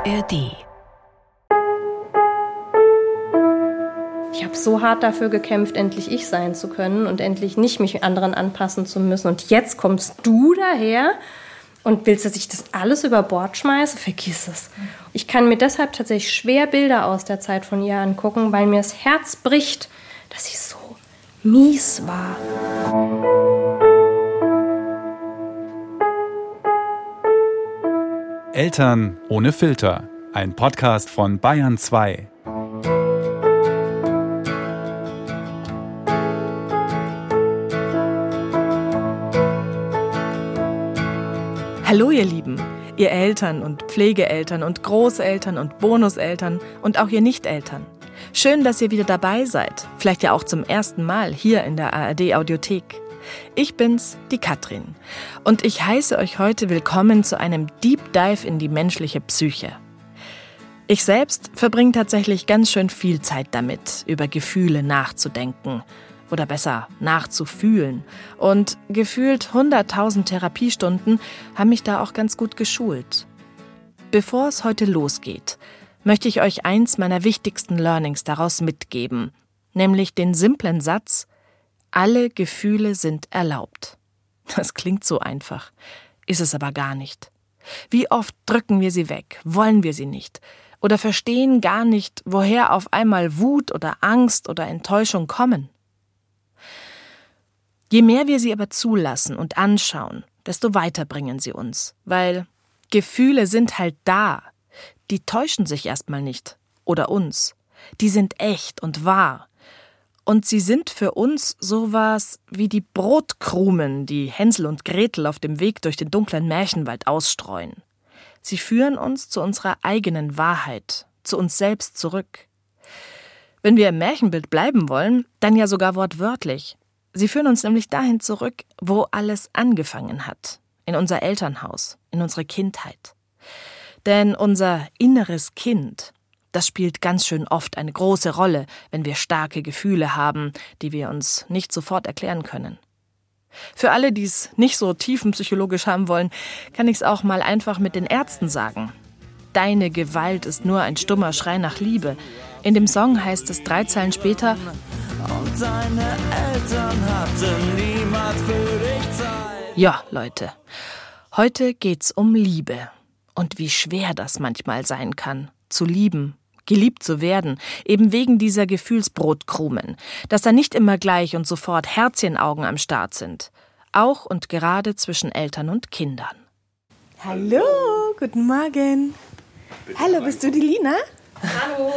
ARD. Ich habe so hart dafür gekämpft, endlich ich sein zu können und endlich nicht mich anderen anpassen zu müssen. Und jetzt kommst du daher und willst, dass ich das alles über Bord schmeiße? Vergiss es. Ich kann mir deshalb tatsächlich schwer Bilder aus der Zeit von ihr angucken, weil mir das Herz bricht, dass sie so mies war. Eltern ohne Filter. Ein Podcast von Bayern 2. Hallo ihr Lieben, ihr Eltern und Pflegeeltern und Großeltern und Bonuseltern und auch ihr Nichteltern. Schön, dass ihr wieder dabei seid, vielleicht ja auch zum ersten Mal hier in der ARD Audiothek. Ich bin's, die Katrin, und ich heiße euch heute willkommen zu einem Deep Dive in die menschliche Psyche. Ich selbst verbringe tatsächlich ganz schön viel Zeit damit, über Gefühle nachzudenken oder besser nachzufühlen. Und gefühlt 100.000 Therapiestunden haben mich da auch ganz gut geschult. Bevor es heute losgeht, möchte ich euch eins meiner wichtigsten Learnings daraus mitgeben, nämlich den simplen Satz, alle Gefühle sind erlaubt. Das klingt so einfach, ist es aber gar nicht. Wie oft drücken wir sie weg, wollen wir sie nicht oder verstehen gar nicht, woher auf einmal Wut oder Angst oder Enttäuschung kommen. Je mehr wir sie aber zulassen und anschauen, desto weiter bringen sie uns, weil Gefühle sind halt da. Die täuschen sich erstmal nicht oder uns. Die sind echt und wahr. Und sie sind für uns sowas wie die Brotkrumen, die Hänsel und Gretel auf dem Weg durch den dunklen Märchenwald ausstreuen. Sie führen uns zu unserer eigenen Wahrheit, zu uns selbst zurück. Wenn wir im Märchenbild bleiben wollen, dann ja sogar wortwörtlich. Sie führen uns nämlich dahin zurück, wo alles angefangen hat. In unser Elternhaus, in unsere Kindheit. Denn unser inneres Kind, das spielt ganz schön oft eine große Rolle, wenn wir starke Gefühle haben, die wir uns nicht sofort erklären können. Für alle, die es nicht so tiefenpsychologisch haben wollen, kann ich es auch mal einfach mit den Ärzten sagen. Deine Gewalt ist nur ein stummer Schrei nach Liebe. In dem Song heißt es drei Zeilen später, und seine Eltern hatten niemals für dich Zeit. Ja, Leute, heute geht's um Liebe und wie schwer das manchmal sein kann, zu lieben geliebt zu werden, eben wegen dieser Gefühlsbrotkrumen, dass da nicht immer gleich und sofort Herzchenaugen am Start sind, auch und gerade zwischen Eltern und Kindern. Hallo, guten Morgen. Hallo, bist du die Lina? Hallo.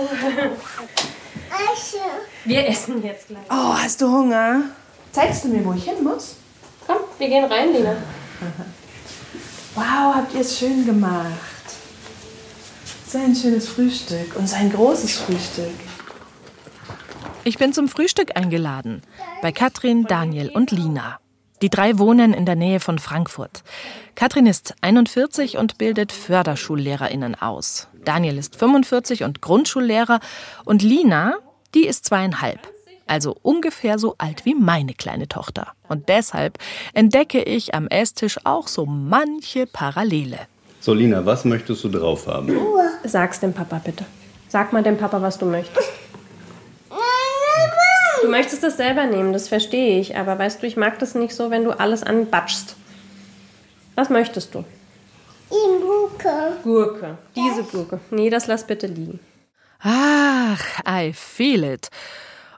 Wir essen jetzt gleich. Oh, hast du Hunger? Zeigst du mir, wo ich hin muss? Komm, wir gehen rein, Lina. Wow, habt ihr es schön gemacht. So ein schönes Frühstück und so ein großes Frühstück. Ich bin zum Frühstück eingeladen bei Katrin, Daniel und Lina. Die drei wohnen in der Nähe von Frankfurt. Katrin ist 41 und bildet Förderschullehrerinnen aus. Daniel ist 45 und Grundschullehrer. Und Lina, die ist zweieinhalb. Also ungefähr so alt wie meine kleine Tochter. Und deshalb entdecke ich am Esstisch auch so manche Parallele. So, Lina, was möchtest du drauf haben? Sag's dem Papa bitte. Sag mal dem Papa, was du möchtest. Du möchtest das selber nehmen, das verstehe ich. Aber weißt du, ich mag das nicht so, wenn du alles anbatschst. Was möchtest du? Gurke. Gurke. Diese Gurke. Nee, das lass bitte liegen. Ach, I feel it.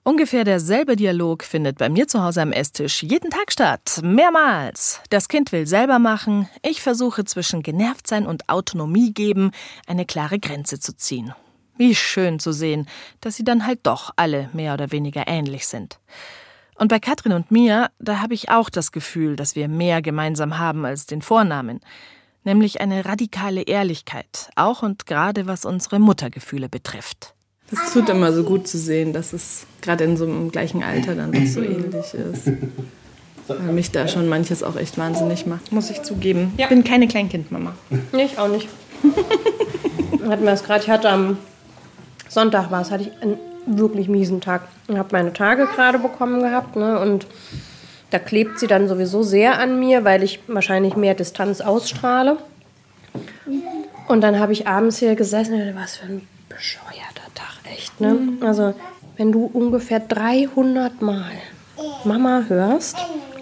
Ungefähr derselbe Dialog findet bei mir zu Hause am Esstisch jeden Tag statt. Mehrmals. Das Kind will selber machen. Ich versuche zwischen Genervtsein und Autonomie geben eine klare Grenze zu ziehen. Wie schön zu sehen, dass sie dann halt doch alle mehr oder weniger ähnlich sind. Und bei Katrin und mir, da habe ich auch das Gefühl, dass wir mehr gemeinsam haben als den Vornamen. Nämlich eine radikale Ehrlichkeit, auch und gerade was unsere Muttergefühle betrifft. Es tut immer so gut zu sehen, dass es gerade in so einem gleichen Alter dann doch so ähnlich ist. Weil mich da schon manches auch echt wahnsinnig macht, muss ich zugeben. Ich bin keine Kleinkindmama. Ich auch nicht. hatten wir es gerade, ich hatte am Sonntag war es, hatte ich einen wirklich miesen Tag. Ich habe meine Tage gerade bekommen gehabt ne, und da klebt sie dann sowieso sehr an mir, weil ich wahrscheinlich mehr Distanz ausstrahle. Und dann habe ich abends hier gesessen und was für ein bescheuerter Tag, echt. Ne? Also, wenn du ungefähr 300 Mal Mama hörst,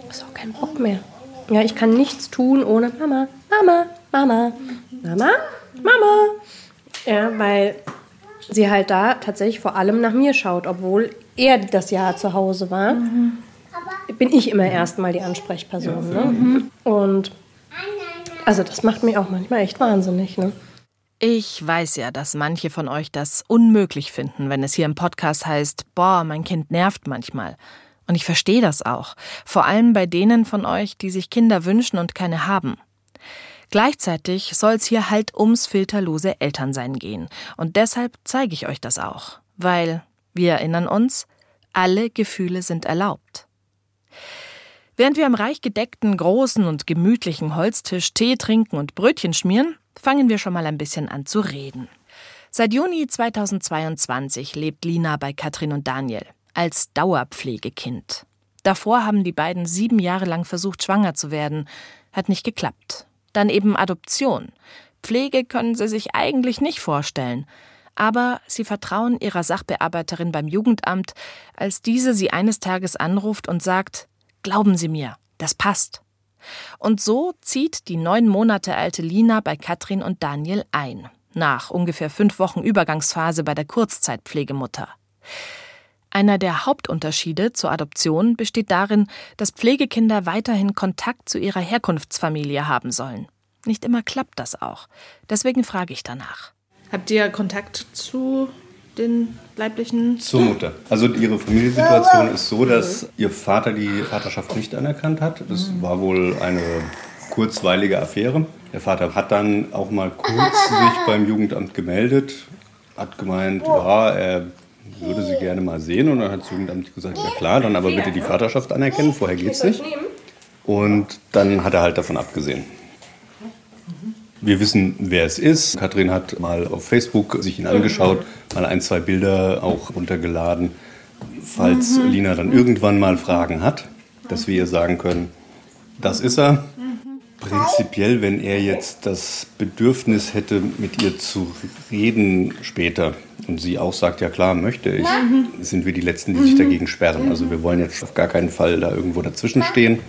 hast du auch keinen Bock mehr. Ja, ich kann nichts tun ohne Mama, Mama, Mama, Mama, Mama. Ja, weil sie halt da tatsächlich vor allem nach mir schaut, obwohl er das Jahr zu Hause war. Bin ich immer erstmal die Ansprechperson. Ne? Und also das macht mich auch manchmal echt wahnsinnig. Ne? Ich weiß ja, dass manche von euch das unmöglich finden, wenn es hier im Podcast heißt, boah, mein Kind nervt manchmal. Und ich verstehe das auch, vor allem bei denen von euch, die sich Kinder wünschen und keine haben. Gleichzeitig soll es hier halt ums filterlose Elternsein gehen. Und deshalb zeige ich euch das auch. Weil, wir erinnern uns, alle Gefühle sind erlaubt. Während wir am reich gedeckten, großen und gemütlichen Holztisch Tee trinken und Brötchen schmieren, fangen wir schon mal ein bisschen an zu reden. Seit Juni 2022 lebt Lina bei Katrin und Daniel als Dauerpflegekind. Davor haben die beiden sieben Jahre lang versucht, schwanger zu werden. Hat nicht geklappt. Dann eben Adoption. Pflege können sie sich eigentlich nicht vorstellen. Aber sie vertrauen ihrer Sachbearbeiterin beim Jugendamt, als diese sie eines Tages anruft und sagt, Glauben Sie mir, das passt. Und so zieht die neun Monate alte Lina bei Katrin und Daniel ein, nach ungefähr fünf Wochen Übergangsphase bei der Kurzzeitpflegemutter. Einer der Hauptunterschiede zur Adoption besteht darin, dass Pflegekinder weiterhin Kontakt zu ihrer Herkunftsfamilie haben sollen. Nicht immer klappt das auch. Deswegen frage ich danach. Habt ihr Kontakt zu den leiblichen? Zur Mutter. Also ihre Familiensituation ist so, dass ihr Vater die Vaterschaft nicht anerkannt hat. Das war wohl eine kurzweilige Affäre. Der Vater hat dann auch mal kurz sich beim Jugendamt gemeldet, hat gemeint, ja, er würde sie gerne mal sehen. Und dann hat das Jugendamt gesagt, ja klar, dann aber bitte die Vaterschaft anerkennen, vorher geht's nicht. Und dann hat er halt davon abgesehen. Wir wissen, wer es ist. Katrin hat mal auf Facebook sich ihn angeschaut, mal ein, zwei Bilder auch runtergeladen, falls mhm. Lina dann irgendwann mal Fragen hat, dass wir ihr sagen können, das ist er. Prinzipiell, wenn er jetzt das Bedürfnis hätte, mit ihr zu reden später und sie auch sagt, ja klar, möchte ich, sind wir die Letzten, die sich dagegen sperren. Also wir wollen jetzt auf gar keinen Fall da irgendwo dazwischen stehen.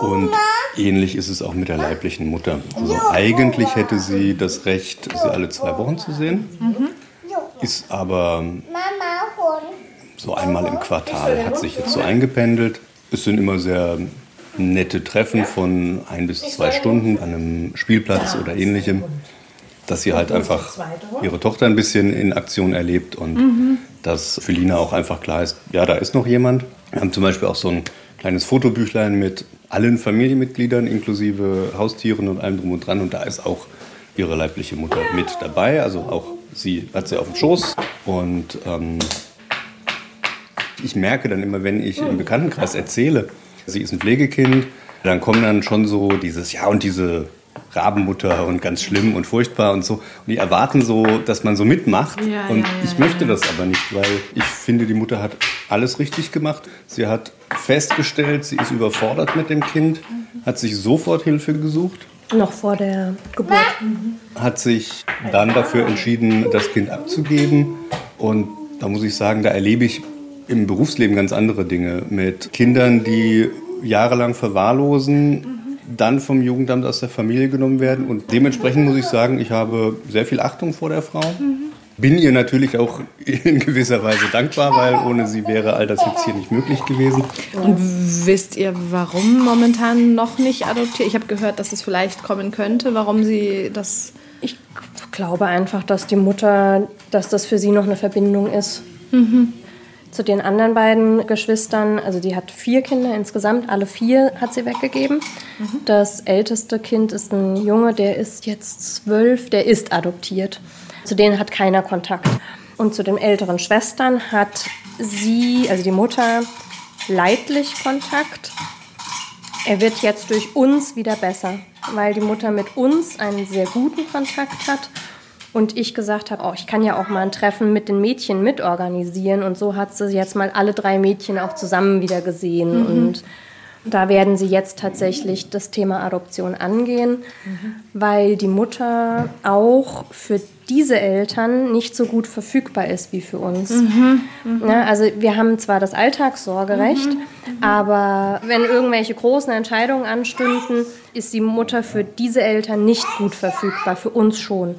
Und ähnlich ist es auch mit der leiblichen Mutter. Also eigentlich hätte sie das Recht, sie alle zwei Wochen zu sehen, ist aber so einmal im Quartal, hat sich jetzt so eingependelt. Es sind immer sehr nette Treffen von ein bis zwei Stunden an einem Spielplatz oder ähnlichem, dass sie halt einfach ihre Tochter ein bisschen in Aktion erlebt und mhm. dass für Lina auch einfach klar ist, ja, da ist noch jemand. Wir haben zum Beispiel auch so ein kleines Fotobüchlein mit allen Familienmitgliedern inklusive Haustieren und allem drum und dran. Und da ist auch ihre leibliche Mutter mit dabei, also auch sie hat sie auf dem Schoß. Und ähm, ich merke dann immer, wenn ich im Bekanntenkreis erzähle, sie ist ein Pflegekind, dann kommen dann schon so dieses, ja und diese Rabenmutter und ganz schlimm und furchtbar und so. Und die erwarten so, dass man so mitmacht. Ja, und ja, ja, ich möchte das aber nicht, weil ich finde, die Mutter hat alles richtig gemacht. Sie hat festgestellt, sie ist überfordert mit dem Kind, hat sich sofort Hilfe gesucht. Noch vor der Geburt. Hat sich dann dafür entschieden, das Kind abzugeben. Und da muss ich sagen, da erlebe ich im Berufsleben ganz andere Dinge mit Kindern, die jahrelang verwahrlosen, dann vom Jugendamt aus der Familie genommen werden. Und dementsprechend muss ich sagen, ich habe sehr viel Achtung vor der Frau. Bin ihr natürlich auch in gewisser Weise dankbar, weil ohne sie wäre all das jetzt hier nicht möglich gewesen. Und wisst ihr, warum momentan noch nicht adoptiert? Ich habe gehört, dass es vielleicht kommen könnte, warum sie das. Ich glaube einfach, dass die Mutter, dass das für sie noch eine Verbindung ist. Mhm. Zu den anderen beiden Geschwistern, also die hat vier Kinder insgesamt, alle vier hat sie weggegeben. Mhm. Das älteste Kind ist ein Junge, der ist jetzt zwölf, der ist adoptiert. Zu denen hat keiner Kontakt. Und zu den älteren Schwestern hat sie, also die Mutter, leidlich Kontakt. Er wird jetzt durch uns wieder besser, weil die Mutter mit uns einen sehr guten Kontakt hat und ich gesagt habe, oh, ich kann ja auch mal ein Treffen mit den Mädchen mitorganisieren. Und so hat sie jetzt mal alle drei Mädchen auch zusammen wieder gesehen. Mhm. Und da werden sie jetzt tatsächlich das Thema Adoption angehen, mhm. weil die Mutter auch für diese Eltern nicht so gut verfügbar ist wie für uns. Mhm. Mhm. Ja, also wir haben zwar das Alltagssorgerecht, mhm. aber wenn irgendwelche großen Entscheidungen anstünden, ist die Mutter für diese Eltern nicht gut verfügbar, für uns schon.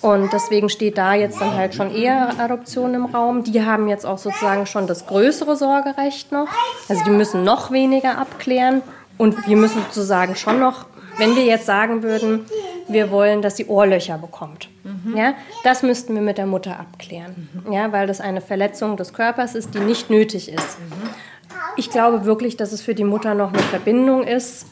Und deswegen steht da jetzt dann halt schon eher Adoption im Raum. Die haben jetzt auch sozusagen schon das größere Sorgerecht noch. Also die müssen noch weniger abklären. Und wir müssen sozusagen schon noch, wenn wir jetzt sagen würden, wir wollen, dass sie Ohrlöcher bekommt. Mhm. Ja, das müssten wir mit der Mutter abklären. Mhm. Ja, weil das eine Verletzung des Körpers ist, die nicht nötig ist. Mhm. Ich glaube wirklich, dass es für die Mutter noch eine Verbindung ist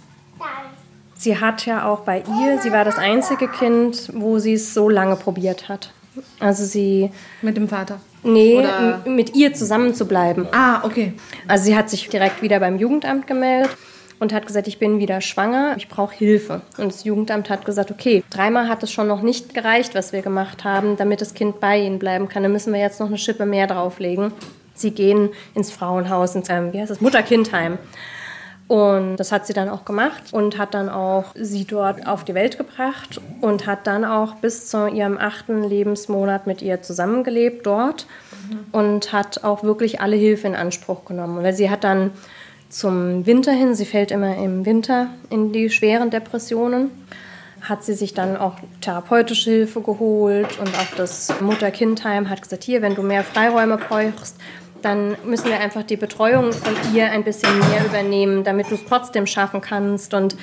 sie hat ja auch bei ihr, sie war das einzige Kind, wo sie es so lange probiert hat. Also sie. Mit dem Vater? Nee, mit ihr zusammen zu bleiben. Ah, okay. Also sie hat sich direkt wieder beim Jugendamt gemeldet und hat gesagt, ich bin wieder schwanger, ich brauche Hilfe. Und das Jugendamt hat gesagt, okay, dreimal hat es schon noch nicht gereicht, was wir gemacht haben, damit das Kind bei ihnen bleiben kann. Dann müssen wir jetzt noch eine Schippe mehr drauflegen. Sie gehen ins Frauenhaus, ins, ähm, wie heißt das, Mutter-Kind-Heim. Und das hat sie dann auch gemacht und hat dann auch sie dort auf die Welt gebracht und hat dann auch bis zu ihrem achten Lebensmonat mit ihr zusammengelebt dort und hat auch wirklich alle Hilfe in Anspruch genommen. Weil sie hat dann zum Winter hin, sie fällt immer im Winter in die schweren Depressionen, hat sie sich dann auch therapeutische Hilfe geholt und auch das Mutter-Kind-Heim hat gesagt, hier, wenn du mehr Freiräume brauchst, dann müssen wir einfach die Betreuung von ihr ein bisschen mehr übernehmen, damit du es trotzdem schaffen kannst. Und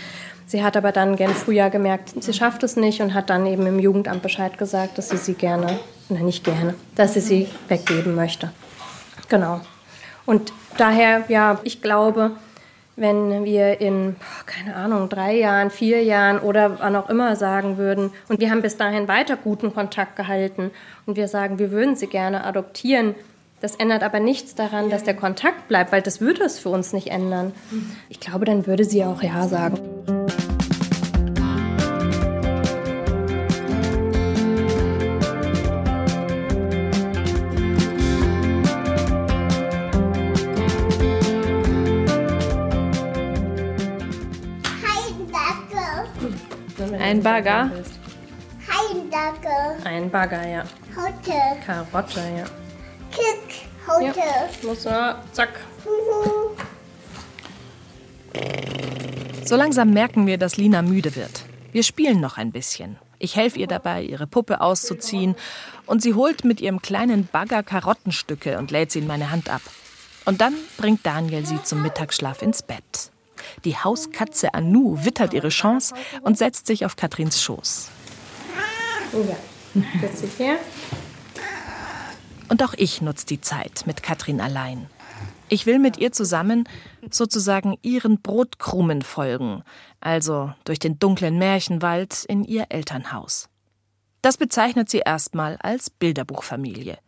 sie hat aber dann gern früher gemerkt, sie schafft es nicht und hat dann eben im Jugendamt Bescheid gesagt, dass sie sie gerne, nein, nicht gerne, dass sie sie weggeben möchte. Genau. Und daher, ja, ich glaube, wenn wir in, keine Ahnung, drei Jahren, vier Jahren oder wann auch immer sagen würden, und wir haben bis dahin weiter guten Kontakt gehalten und wir sagen, wir würden sie gerne adoptieren, das ändert aber nichts daran, dass der Kontakt bleibt, weil das würde es für uns nicht ändern. Ich glaube, dann würde sie auch Ja sagen. Ein Bagger? Ein Bagger. Ein Bagger, ja. Karotte. Karotte, ja. Heute. Ja, muss ja, zack. So langsam merken wir, dass Lina müde wird. Wir spielen noch ein bisschen. Ich helfe ihr dabei, ihre Puppe auszuziehen und sie holt mit ihrem kleinen Bagger Karottenstücke und lädt sie in meine Hand ab. Und dann bringt Daniel sie zum Mittagsschlaf ins Bett. Die Hauskatze Anu wittert ihre Chance und setzt sich auf Katrins Schoß. Oh ja, setz dich her. Und auch ich nutze die Zeit mit Katrin allein. Ich will mit ihr zusammen sozusagen ihren Brotkrumen folgen, also durch den dunklen Märchenwald in ihr Elternhaus. Das bezeichnet sie erstmal als Bilderbuchfamilie.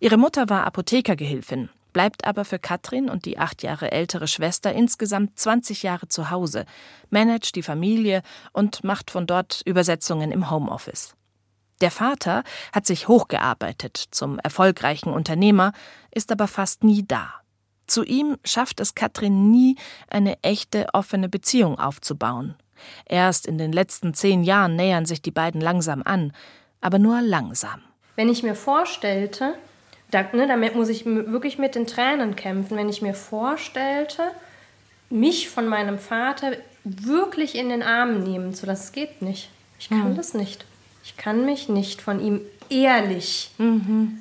Ihre Mutter war Apothekergehilfin, bleibt aber für Katrin und die acht Jahre ältere Schwester insgesamt 20 Jahre zu Hause, managt die Familie und macht von dort Übersetzungen im Homeoffice. Der Vater hat sich hochgearbeitet zum erfolgreichen Unternehmer, ist aber fast nie da. Zu ihm schafft es Katrin nie, eine echte offene Beziehung aufzubauen. Erst in den letzten zehn Jahren nähern sich die beiden langsam an, aber nur langsam. Wenn ich mir vorstellte, da, ne, damit muss ich wirklich mit den Tränen kämpfen, wenn ich mir vorstellte, mich von meinem Vater wirklich in den Arm nehmen zu lassen, das geht nicht. Ich kann mhm. das nicht. Ich kann mich nicht von ihm ehrlich mhm.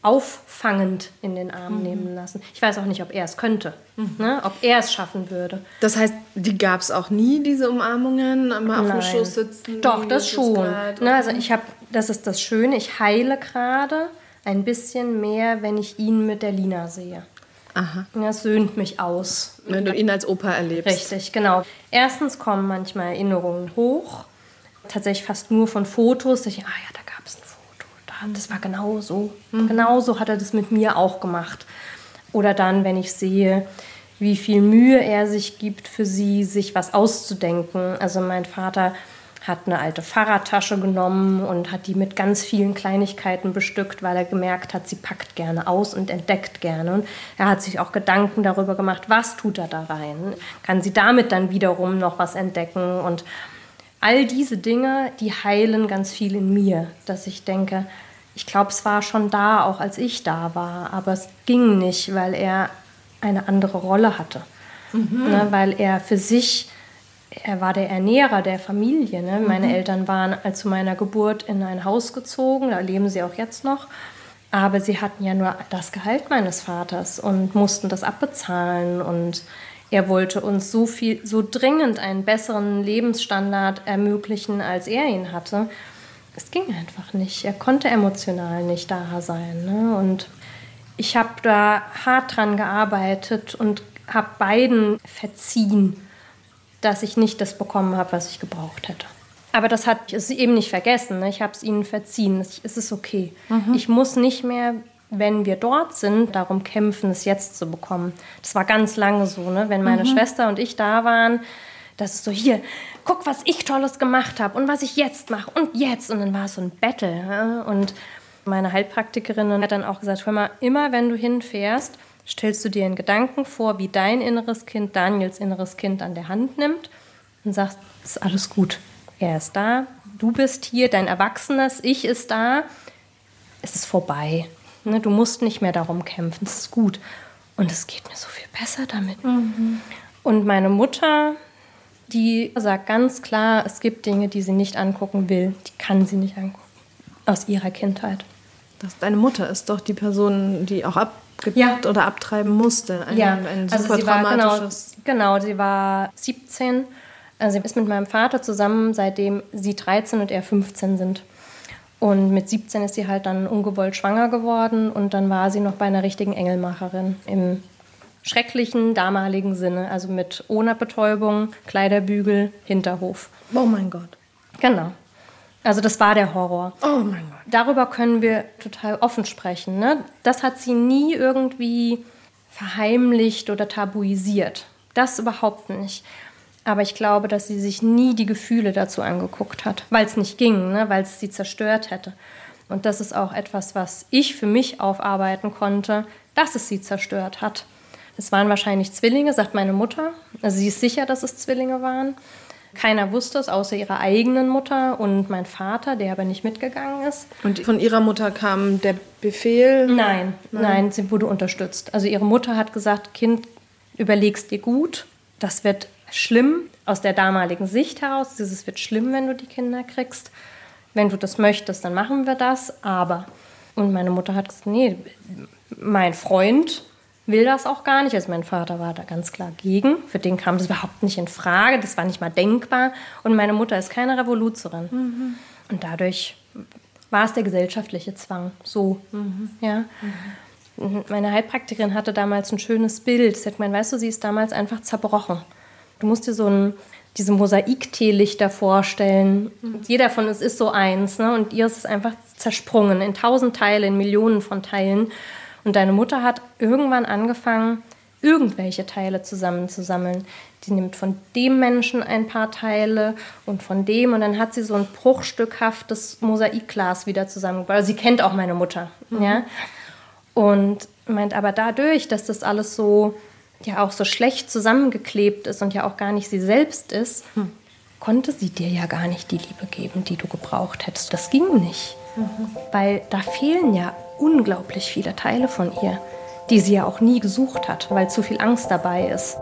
auffangend in den Arm mhm. nehmen lassen. Ich weiß auch nicht, ob er es könnte, mhm. ne? ob er es schaffen würde. Das heißt, die gab es auch nie, diese Umarmungen, mal auf dem Schoß sitzen? Doch, das schon. Ne, also ich habe, das ist das Schöne, ich heile gerade ein bisschen mehr, wenn ich ihn mit der Lina sehe. Aha. Das söhnt mich aus. Wenn du ihn als Opa erlebst. Richtig, genau. Erstens kommen manchmal Erinnerungen hoch tatsächlich fast nur von Fotos. Ich, ah ja, da gab es ein Foto. Da, das war genau so. Mhm. Genau so hat er das mit mir auch gemacht. Oder dann, wenn ich sehe, wie viel Mühe er sich gibt für sie, sich was auszudenken. Also mein Vater hat eine alte Fahrradtasche genommen und hat die mit ganz vielen Kleinigkeiten bestückt, weil er gemerkt hat, sie packt gerne aus und entdeckt gerne. Und er hat sich auch Gedanken darüber gemacht, was tut er da rein? Kann sie damit dann wiederum noch was entdecken? Und all diese Dinge, die heilen ganz viel in mir, dass ich denke, ich glaube, es war schon da, auch als ich da war, aber es ging nicht, weil er eine andere Rolle hatte. Mhm. Ne, weil er für sich, er war der Ernährer der Familie. Ne? Meine mhm. Eltern waren zu meiner Geburt in ein Haus gezogen, da leben sie auch jetzt noch. Aber sie hatten ja nur das Gehalt meines Vaters und mussten das abbezahlen. Und er wollte uns so viel, so dringend einen besseren Lebensstandard ermöglichen, als er ihn hatte es ging einfach nicht. Er konnte emotional nicht da sein. Ne? Und ich habe da hart dran gearbeitet und habe beiden verziehen, dass ich nicht das bekommen habe, was ich gebraucht hätte. Aber das hat es eben nicht vergessen. Ne? Ich habe es ihnen verziehen. Es ist okay. Mhm. Ich muss nicht mehr, wenn wir dort sind, darum kämpfen, es jetzt zu bekommen. Das war ganz lange so. Ne? Wenn meine mhm. Schwester und ich da waren, das ist so, hier, guck, was ich Tolles gemacht habe und was ich jetzt mache und jetzt. Und dann war es so ein Battle. Und meine Heilpraktikerin hat dann auch gesagt, hör mal, immer wenn du hinfährst, stellst du dir einen Gedanken vor, wie dein inneres Kind Daniels inneres Kind an der Hand nimmt und sagst, es ist alles gut. Er ist da, du bist hier, dein erwachsenes Ich ist da. Es ist vorbei. Ne, du musst nicht mehr darum kämpfen, es ist gut. Und es geht mir so viel besser damit. Mhm. Und meine Mutter, die sagt ganz klar, es gibt Dinge, die sie nicht angucken will. Die kann sie nicht angucken. Aus ihrer Kindheit. Das, deine Mutter ist doch die Person, die auch abgetreibt ja. oder abtreiben musste. Ein, ja, ein super also sie traumatisches. War, genau, genau, sie war 17. Also sie ist mit meinem Vater zusammen, seitdem sie 13 und er 15 sind. Und mit 17 ist sie halt dann ungewollt schwanger geworden und dann war sie noch bei einer richtigen Engelmacherin im schrecklichen damaligen Sinne, also mit ohne Betäubung, Kleiderbügel, Hinterhof. Oh mein Gott. Genau. Also das war der Horror. Oh mein Gott. Darüber können wir total offen sprechen. Ne? Das hat sie nie irgendwie verheimlicht oder tabuisiert. Das überhaupt nicht. Aber ich glaube, dass sie sich nie die Gefühle dazu angeguckt hat, weil es nicht ging, ne? weil es sie zerstört hätte. Und das ist auch etwas, was ich für mich aufarbeiten konnte, dass es sie zerstört hat. Es waren wahrscheinlich Zwillinge, sagt meine Mutter. Also sie ist sicher, dass es Zwillinge waren. Keiner wusste es, außer ihrer eigenen Mutter und mein Vater, der aber nicht mitgegangen ist. Und von ihrer Mutter kam der Befehl? Nein, nein, nein, sie wurde unterstützt. Also ihre Mutter hat gesagt, Kind, überlegst dir gut, das wird schlimm aus der damaligen Sicht heraus. Es wird schlimm, wenn du die Kinder kriegst. Wenn du das möchtest, dann machen wir das. Aber und meine Mutter hat gesagt, nee, mein Freund will das auch gar nicht. Also mein Vater war da ganz klar gegen. Für den kam das überhaupt nicht in Frage. Das war nicht mal denkbar. Und meine Mutter ist keine Revoluzerin. Mhm. Und dadurch war es der gesellschaftliche Zwang. So, mhm. ja. Mhm. Meine Heilpraktikerin hatte damals ein schönes Bild. Sie hat gemeint, weißt du, sie ist damals einfach zerbrochen. Du musst dir so ein, diese Mosaik-Teelichter vorstellen. Mhm. Jeder von uns ist so eins. Ne? Und ihr ist einfach zersprungen in tausend Teile, in Millionen von Teilen. Und deine Mutter hat irgendwann angefangen, irgendwelche Teile zusammenzusammeln. Die nimmt von dem Menschen ein paar Teile und von dem und dann hat sie so ein bruchstückhaftes Mosaikglas wieder zusammengebaut. Also sie kennt auch meine Mutter, mhm. ja. Und meint aber dadurch, dass das alles so ja auch so schlecht zusammengeklebt ist und ja auch gar nicht sie selbst ist, mhm. konnte sie dir ja gar nicht die Liebe geben, die du gebraucht hättest. Das ging nicht, mhm. weil da fehlen ja unglaublich viele Teile von ihr, die sie ja auch nie gesucht hat, weil zu viel Angst dabei ist.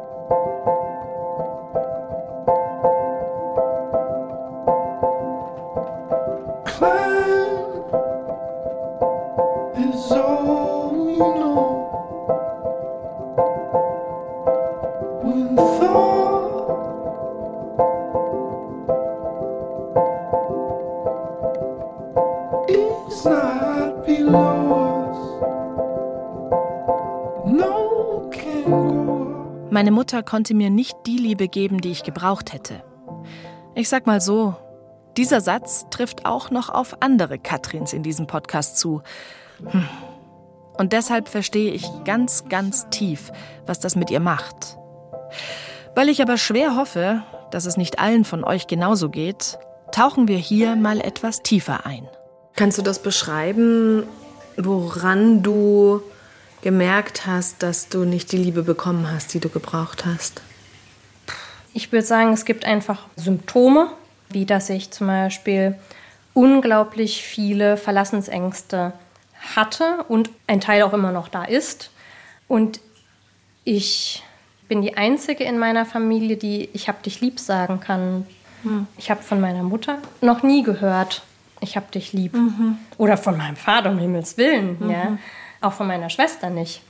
Mutter konnte mir nicht die Liebe geben, die ich gebraucht hätte. Ich sag mal so, dieser Satz trifft auch noch auf andere Katrins in diesem Podcast zu. Hm. Und deshalb verstehe ich ganz, ganz tief, was das mit ihr macht. Weil ich aber schwer hoffe, dass es nicht allen von euch genauso geht, tauchen wir hier mal etwas tiefer ein. Kannst du das beschreiben, woran du gemerkt hast, dass du nicht die Liebe bekommen hast, die du gebraucht hast? Ich würde sagen, es gibt einfach Symptome, wie dass ich zum Beispiel unglaublich viele Verlassensängste hatte und ein Teil auch immer noch da ist. Und ich bin die Einzige in meiner Familie, die ich hab dich lieb sagen kann. Hm. Ich habe von meiner Mutter noch nie gehört, ich hab dich lieb. Mhm. Oder von meinem Vater, um Himmels Willen. Mhm. Ja. Auch von meiner Schwester nicht.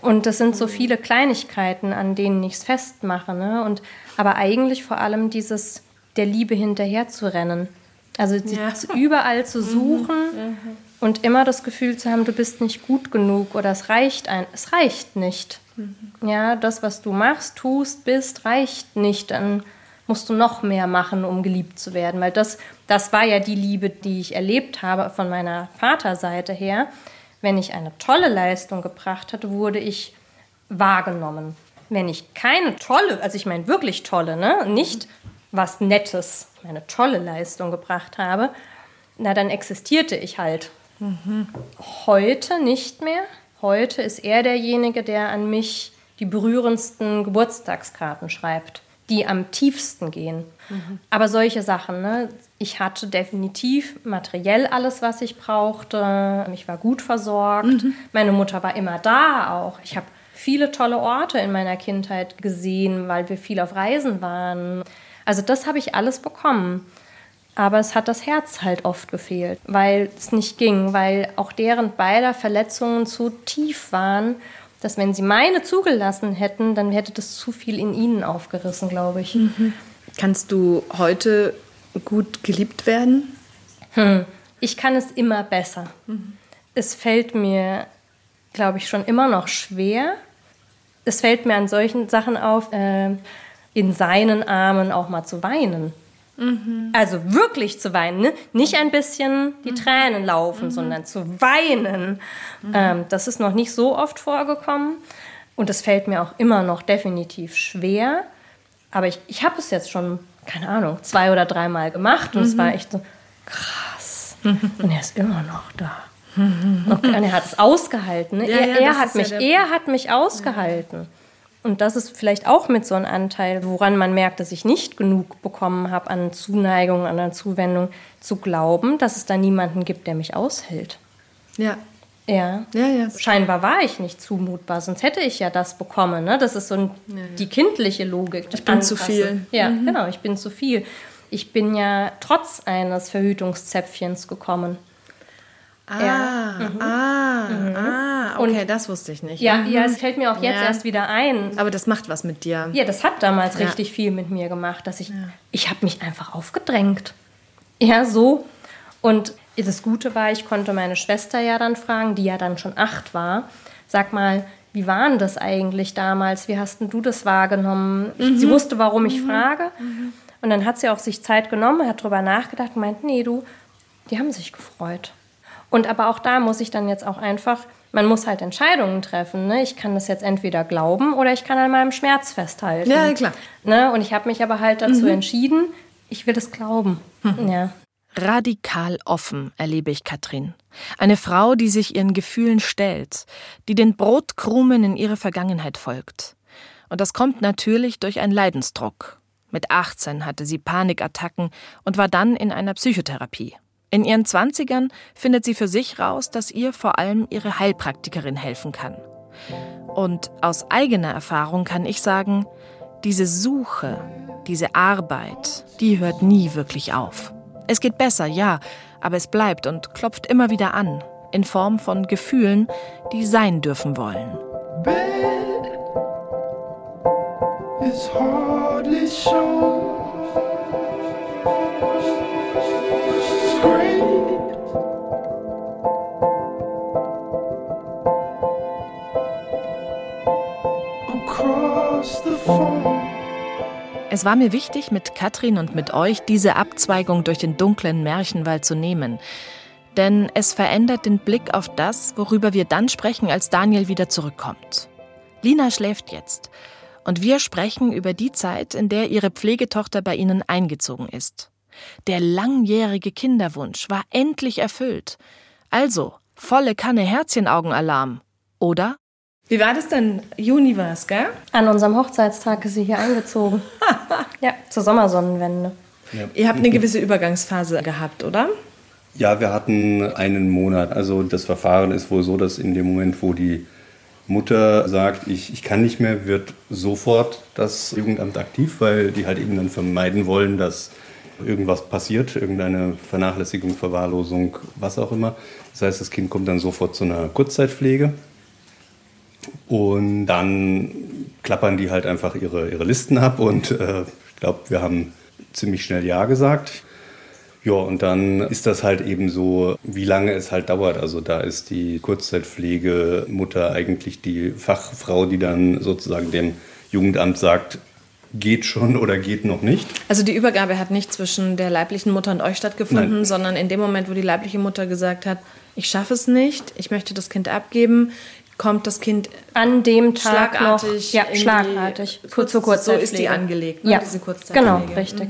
Und das sind so viele Kleinigkeiten, an denen ich es festmache. Ne? Und, aber eigentlich vor allem dieses der Liebe hinterher zu rennen. Also ja. überall zu mhm. suchen mhm. und immer das Gefühl zu haben, du bist nicht gut genug oder es reicht ein, es reicht nicht. Mhm. Ja, das, was du machst, tust, bist, reicht nicht. Dann musst du noch mehr machen, um geliebt zu werden. Weil das, das war ja die Liebe, die ich erlebt habe von meiner Vaterseite her. Wenn ich eine tolle Leistung gebracht hatte, wurde ich wahrgenommen. Wenn ich keine tolle, also ich meine wirklich tolle, ne? nicht was Nettes, eine tolle Leistung gebracht habe, na dann existierte ich halt. Mhm. Heute nicht mehr. Heute ist er derjenige, der an mich die berührendsten Geburtstagskarten schreibt, die am tiefsten gehen. Mhm. Aber solche Sachen, ne? Ich hatte definitiv materiell alles, was ich brauchte. Ich war gut versorgt. Mhm. Meine Mutter war immer da auch. Ich habe viele tolle Orte in meiner Kindheit gesehen, weil wir viel auf Reisen waren. Also das habe ich alles bekommen. Aber es hat das Herz halt oft gefehlt, weil es nicht ging, weil auch deren beider Verletzungen zu tief waren, dass wenn sie meine zugelassen hätten, dann hätte das zu viel in ihnen aufgerissen, glaube ich. Mhm. Kannst du heute gut geliebt werden? Hm. Ich kann es immer besser. Mhm. Es fällt mir, glaube ich, schon immer noch schwer. Es fällt mir an solchen Sachen auf. Äh, in seinen Armen auch mal zu weinen. Mhm. Also wirklich zu weinen, ne? nicht ein bisschen die mhm. Tränen laufen, mhm. sondern zu weinen. Mhm. Ähm, das ist noch nicht so oft vorgekommen und es fällt mir auch immer noch definitiv schwer. Aber ich, ich habe es jetzt schon, keine Ahnung, zwei oder dreimal gemacht und es war mhm. echt so krass. Mhm. Und er ist immer noch da. Okay, und er hat es ausgehalten. Ne? Ja, er, ja, er hat mich, ja er hat mich ausgehalten. Und das ist vielleicht auch mit so einem Anteil, woran man merkt, dass ich nicht genug bekommen habe an Zuneigung, an Zuwendung, zu glauben, dass es da niemanden gibt, der mich aushält. Ja. Ja. ja, ja. Scheinbar war ich nicht zumutbar, sonst hätte ich ja das bekommen. Ne? Das ist so ein, ja, die kindliche Logik. Ich bin Anpasse. zu viel. Ja, mhm. genau, ich bin zu viel. Ich bin ja trotz eines Verhütungszäpfchens gekommen. Ah, ja. mhm. ah, mhm. ah, okay, und, das wusste ich nicht. Ja, mhm. ja, es fällt mir auch jetzt erst wieder ein. Aber das macht was mit dir. Ja, das hat damals richtig viel mit mir gemacht, dass ich, ich habe mich einfach aufgedrängt. Ja, so. Und das Gute war, ich konnte meine Schwester ja dann fragen, die ja dann schon acht war. Sag mal, wie war denn das eigentlich damals? Wie hast denn du das wahrgenommen? Mhm. Sie wusste, warum ich mhm. frage. Mhm. Und dann hat sie auch sich Zeit genommen, hat darüber nachgedacht und meint, nee, du, die haben sich gefreut. Und aber auch da muss ich dann jetzt auch einfach, man muss halt Entscheidungen treffen. Ne? Ich kann das jetzt entweder glauben oder ich kann an meinem Schmerz festhalten. Ja, klar. Ne? Und ich habe mich aber halt dazu mhm. entschieden, ich will das glauben. Mhm. Ja. Radikal offen erlebe ich Katrin. Eine Frau, die sich ihren Gefühlen stellt, die den Brotkrumen in ihre Vergangenheit folgt. Und das kommt natürlich durch einen Leidensdruck. Mit 18 hatte sie Panikattacken und war dann in einer Psychotherapie. In ihren Zwanzigern findet sie für sich raus, dass ihr vor allem ihre Heilpraktikerin helfen kann. Und aus eigener Erfahrung kann ich sagen, diese Suche, diese Arbeit, die hört nie wirklich auf. Es geht besser, ja, aber es bleibt und klopft immer wieder an, in Form von Gefühlen, die sein dürfen wollen. Bed is hardly shown. Es war mir wichtig, mit Katrin und mit euch diese Abzweigung durch den dunklen Märchenwald zu nehmen. Denn es verändert den Blick auf das, worüber wir dann sprechen, als Daniel wieder zurückkommt. Lina schläft jetzt. Und wir sprechen über die Zeit, in der ihre Pflegetochter bei ihnen eingezogen ist. Der langjährige Kinderwunsch war endlich erfüllt. Also, volle Kanne Herzchenaugenalarm, oder? Wie war das denn? Juni war es, gell? An unserem Hochzeitstag ist sie hier eingezogen. ja, zur Sommersonnenwende. Ihr habt eine gewisse Übergangsphase gehabt, oder? Ja, wir hatten einen Monat. Also das Verfahren ist wohl so, dass in dem Moment, wo die Mutter sagt, ich, ich kann nicht mehr, wird sofort das Jugendamt aktiv, weil die halt eben dann vermeiden wollen, dass irgendwas passiert, irgendeine Vernachlässigung, Verwahrlosung, was auch immer. Das heißt, das Kind kommt dann sofort zu einer Kurzzeitpflege und dann klappern die halt einfach ihre, ihre Listen ab und äh, ich glaube, wir haben ziemlich schnell Ja gesagt. Ja, und dann ist das halt eben so, wie lange es halt dauert. Also da ist die Kurzzeitpflegemutter eigentlich die Fachfrau, die dann sozusagen dem Jugendamt sagt, geht schon oder geht noch nicht. Also die Übergabe hat nicht zwischen der leiblichen Mutter und euch stattgefunden, Nein. sondern in dem Moment, wo die leibliche Mutter gesagt hat, ich schaffe es nicht, ich möchte das Kind abgeben, kommt das Kind An dem Tag schlagartig. noch. Ja, in die schlagartig. Kurz, zur so ist die angelegt, ne, Ja, diese Kurzzeitpflege. genau, richtig.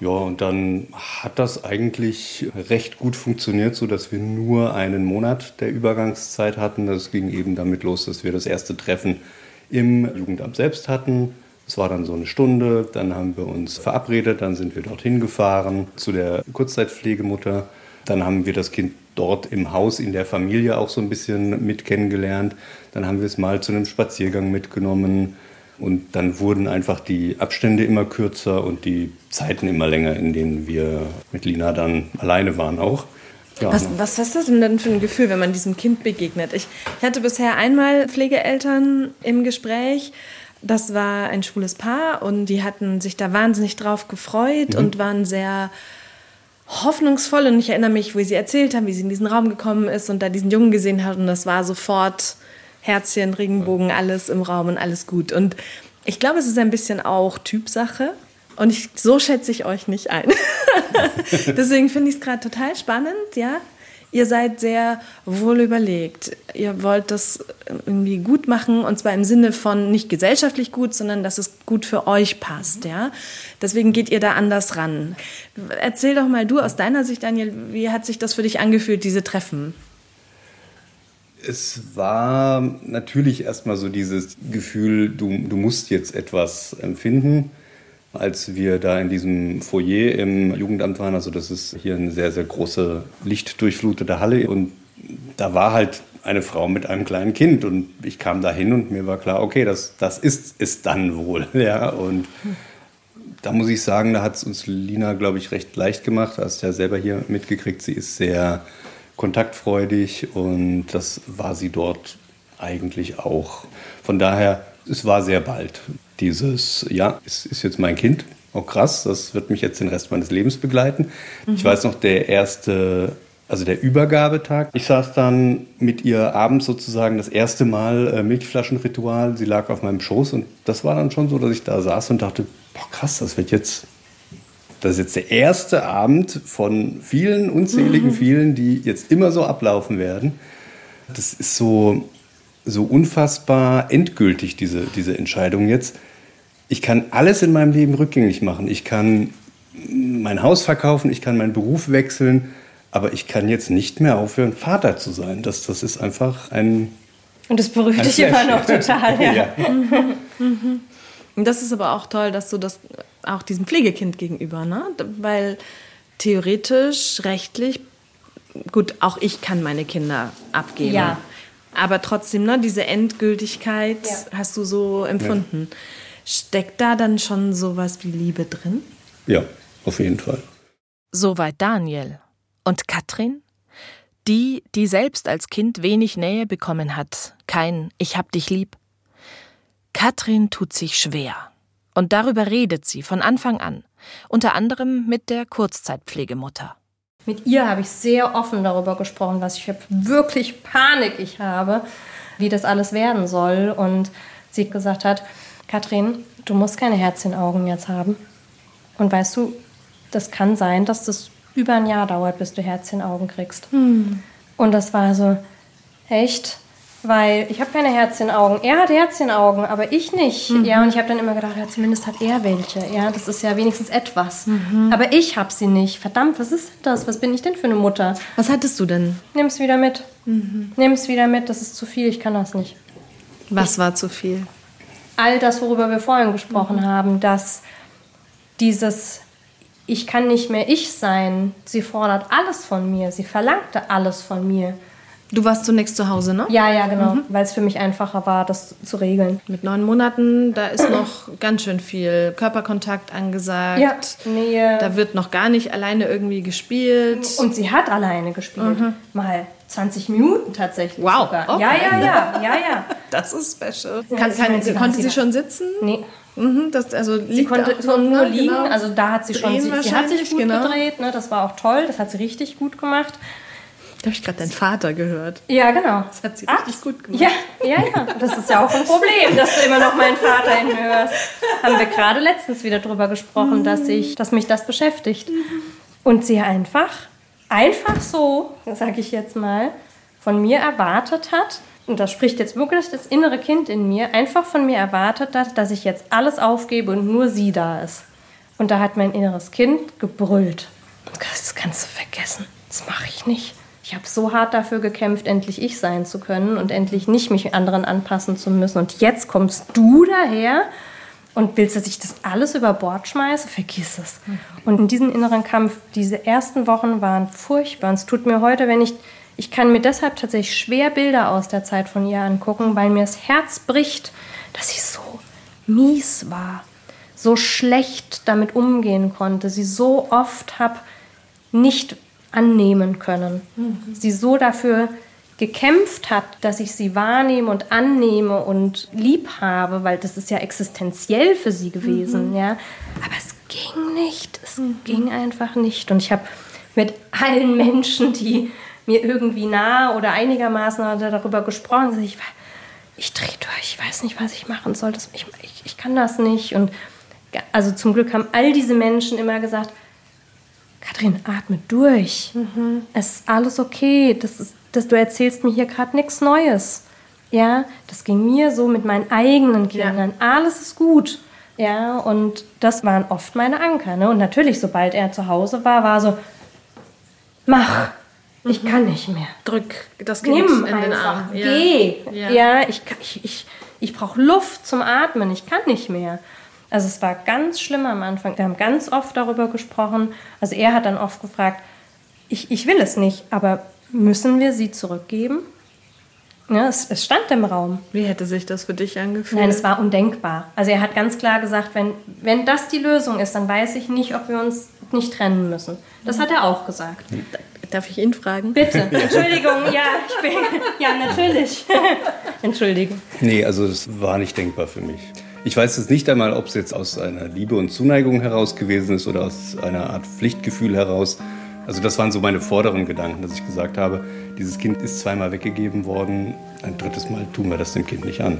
Ja, und dann hat das eigentlich recht gut funktioniert, so dass wir nur einen Monat der Übergangszeit hatten. Das ging eben damit los, dass wir das erste Treffen im Jugendamt selbst hatten. Es war dann so eine Stunde, dann haben wir uns verabredet, dann sind wir dorthin gefahren zu der Kurzzeitpflegemutter. Dann haben wir das Kind dort im Haus, in der Familie auch so ein bisschen mit kennengelernt. Dann haben wir es mal zu einem Spaziergang mitgenommen. Und dann wurden einfach die Abstände immer kürzer und die Zeiten immer länger, in denen wir mit Lina dann alleine waren auch. Ja, Was, was ist das denn dann für ein Gefühl, wenn man diesem Kind begegnet? Ich, ich hatte bisher einmal Pflegeeltern im Gespräch. Das war ein schwules Paar und die hatten sich da wahnsinnig drauf gefreut und waren sehr hoffnungsvoll. Und ich erinnere mich, wo sie erzählt haben, wie sie in diesen Raum gekommen ist und da diesen Jungen gesehen hat. Und das war sofort Herzchen, Regenbogen, alles im Raum und alles gut. Und ich glaube, es ist ein bisschen auch Typsache. Und ich, so schätze ich euch nicht ein. Deswegen finde ich es gerade total spannend, ja. Ihr seid sehr wohl überlegt. Ihr wollt das irgendwie gut machen und zwar im Sinne von nicht gesellschaftlich gut, sondern dass es gut für euch passt, ja. Deswegen geht ihr da anders ran. Erzähl doch mal du aus deiner Sicht, Daniel, wie hat sich das für dich angefühlt, diese Treffen? Es war natürlich erstmal so dieses Gefühl, du, du musst jetzt etwas empfinden. Als wir da in diesem Foyer im Jugendamt waren, also das ist hier eine sehr, sehr große lichtdurchflutete Halle und da war halt eine Frau mit einem kleinen Kind und ich kam da hin und mir war klar, okay, das, das ist es dann wohl. Ja, und da muss ich sagen, da hat es uns Lina, glaube ich, recht leicht gemacht. Hast ja selber hier mitgekriegt, sie ist sehr kontaktfreudig und das war sie dort eigentlich auch. Von daher, es war sehr bald dieses, ja, es ist jetzt mein Kind. Oh krass, das wird mich jetzt den Rest meines Lebens begleiten. Ich weiß noch, der erste, also der Übergabetag. Ich saß dann mit ihr abends sozusagen das erste Mal äh, Milchflaschenritual. Sie lag auf meinem Schoß und das war dann schon so, dass ich da saß und dachte, boah krass, das wird jetzt das ist jetzt der erste Abend von vielen, unzähligen vielen, die jetzt immer so ablaufen werden. Das ist so, so unfassbar endgültig, diese, diese Entscheidung jetzt. Ich kann alles in meinem Leben rückgängig machen. Ich kann mein Haus verkaufen, ich kann meinen Beruf wechseln, aber ich kann jetzt nicht mehr aufhören, Vater zu sein. Das, das ist einfach ein. Und das berührt dich immer noch total. Ja. ja. Und das ist aber auch toll, dass du das auch diesem Pflegekind gegenüber, ne? Weil theoretisch, rechtlich, gut, auch ich kann meine Kinder abgeben. Ja. Aber trotzdem, ne, diese Endgültigkeit Ja. hast du so empfunden. Steckt da dann schon sowas wie Liebe drin? ja, auf jeden Fall. Soweit Daniel. Und Katrin? Die, die selbst als Kind wenig Nähe bekommen hat, kein Ich hab dich lieb. Katrin tut sich schwer. Und darüber redet sie von Anfang an, unter anderem mit der Kurzzeitpflegemutter. Mit ihr habe ich sehr offen darüber gesprochen, was ich für wirklich Panik ich habe, wie das alles werden soll. Und sie gesagt hat, Katrin, du musst keine Herzchenaugen jetzt haben. Und weißt du, das kann sein, dass das über ein Jahr dauert, bis du Herzchenaugen kriegst. Und das war so, echt? Weil ich habe keine Herzchenaugen. Er hat Herzchenaugen, aber ich nicht. Mhm. Ja, und ich habe dann immer gedacht, ja, zumindest hat er welche. Ja, das ist ja wenigstens etwas. Mhm. Aber ich habe sie nicht. Verdammt, was ist denn das? Was bin ich denn für eine Mutter? Was hattest du denn? Nimm's wieder mit. Mhm. Nimm's wieder mit. Das ist zu viel. Ich kann das nicht. Was war zu viel? All das, worüber wir vorhin gesprochen Mhm. haben, dass dieses ich kann nicht mehr ich sein, sie fordert alles von mir, sie verlangte alles von mir. Du warst zunächst zu Hause, ne? Ja, ja, genau, Mhm. weil es für mich einfacher war, das zu regeln. Mit neun Monaten, da ist noch ganz schön viel Körperkontakt angesagt. Ja, Nähe. Da wird noch gar nicht alleine irgendwie gespielt. Und sie hat alleine gespielt. Mal 20 Minuten tatsächlich. Mhm. Wow, Sogar. okay. Ja, ja, ja, ja, ja. Das ist special. Ja, Kann, kann, sie konnte sie schon sitzen? Nee, Mhm, das, also sie konnte auch nur ne? liegen. Genau. Also da hat sie schon, sie, sie hat sich gut genau. gedreht. Ne? Das war auch toll, das hat sie richtig gut gemacht. Da habe ich gerade deinen Vater gehört. Ja, genau. Das hat sie richtig gut gemacht. Ja, ja, ja. Das ist ja auch ein Problem, dass du immer noch meinen Vater in mir hörst. Haben wir gerade letztens wieder drüber gesprochen, dass, ich, dass mich das beschäftigt. Und sie einfach, einfach so, sage ich jetzt mal, von mir erwartet hat, und das spricht jetzt wirklich das innere Kind in mir, einfach von mir erwartet hat, dass ich jetzt alles aufgebe und nur sie da ist. Und da hat mein inneres Kind gebrüllt. Das kannst du vergessen. Das mache ich nicht. Ich habe so hart dafür gekämpft, endlich ich sein zu können und endlich nicht mich anderen anpassen zu müssen. Und jetzt kommst du daher und willst, dass ich das alles über Bord schmeiße? Vergiss es. Und in diesem inneren Kampf, diese ersten Wochen waren furchtbar. Und es tut mir heute, wenn ich, ich kann mir deshalb tatsächlich schwer Bilder aus der Zeit von ihr angucken, weil mir das Herz bricht, dass sie so mies war, so schlecht damit umgehen konnte, sie so oft hab nicht annehmen können. Sie so dafür gekämpft hat, dass ich sie wahrnehme und annehme und lieb habe, weil das ist ja existenziell für sie gewesen, ja. Aber es ging nicht, es ging einfach nicht. Und ich habe mit allen Menschen, die mir irgendwie nah oder einigermaßen darüber gesprochen, ich, ich drehe durch, ich weiß nicht, was ich machen soll, das, ich, ich, ich kann das nicht. Und also zum Glück haben all diese Menschen immer gesagt, Kathrin, atme durch. Es ist alles okay. Das ist, das, du erzählst mir hier gerade nichts Neues. Ja, das ging mir so mit meinen eigenen Kindern. Alles ist gut. Ja, und das waren oft meine Anker. Ne? Und natürlich, sobald er zu Hause war, war so, mach, ich kann nicht mehr. Drück das Kind Nimm in den Arm. Ja. geh. Ja. Ja, ich, ich, ich, ich brauche Luft zum Atmen, ich kann nicht mehr. Also es war ganz schlimm am Anfang. Wir haben ganz oft darüber gesprochen. Also er hat dann oft gefragt, ich, ich will es nicht, aber müssen wir sie zurückgeben? Ja, es, es stand im Raum. Wie hätte sich das für dich angefühlt? Nein, es war undenkbar. Also er hat ganz klar gesagt, wenn, wenn das die Lösung ist, dann weiß ich nicht, ob wir uns nicht trennen müssen. Das hat er auch gesagt. Darf ich ihn fragen? Bitte, Entschuldigung, ja, ich bin, ja, natürlich. Entschuldigung. Nee, also das war nicht denkbar für mich. Ich weiß jetzt nicht einmal, ob es jetzt aus einer Liebe und Zuneigung heraus gewesen ist oder aus einer Art Pflichtgefühl heraus. Also das waren so meine vorderen Gedanken, dass ich gesagt habe, dieses Kind ist zweimal weggegeben worden, ein drittes Mal tun wir das dem Kind nicht an.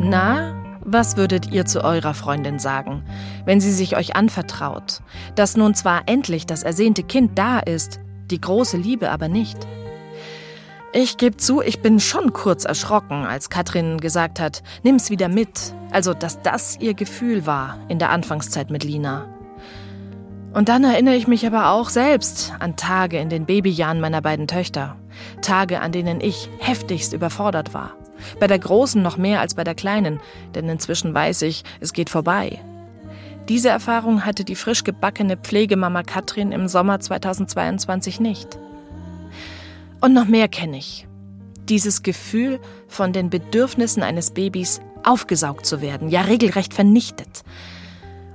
Na, was würdet ihr zu eurer Freundin sagen, wenn sie sich euch anvertraut, dass nun zwar endlich das ersehnte Kind da ist, die große Liebe aber nicht? Ich gebe zu, ich bin schon kurz erschrocken, als Katrin gesagt hat, nimm's wieder mit. Also, dass das ihr Gefühl war in der Anfangszeit mit Lina. Und dann erinnere ich mich aber auch selbst an Tage in den Babyjahren meiner beiden Töchter. Tage, an denen ich heftigst überfordert war. Bei der Großen noch mehr als bei der Kleinen, denn inzwischen weiß ich, es geht vorbei. Diese Erfahrung hatte die frisch gebackene Pflegemama Katrin im Sommer 2022 nicht. Und noch mehr kenne ich. Dieses Gefühl, von den Bedürfnissen eines Babys aufgesaugt zu werden, ja regelrecht vernichtet.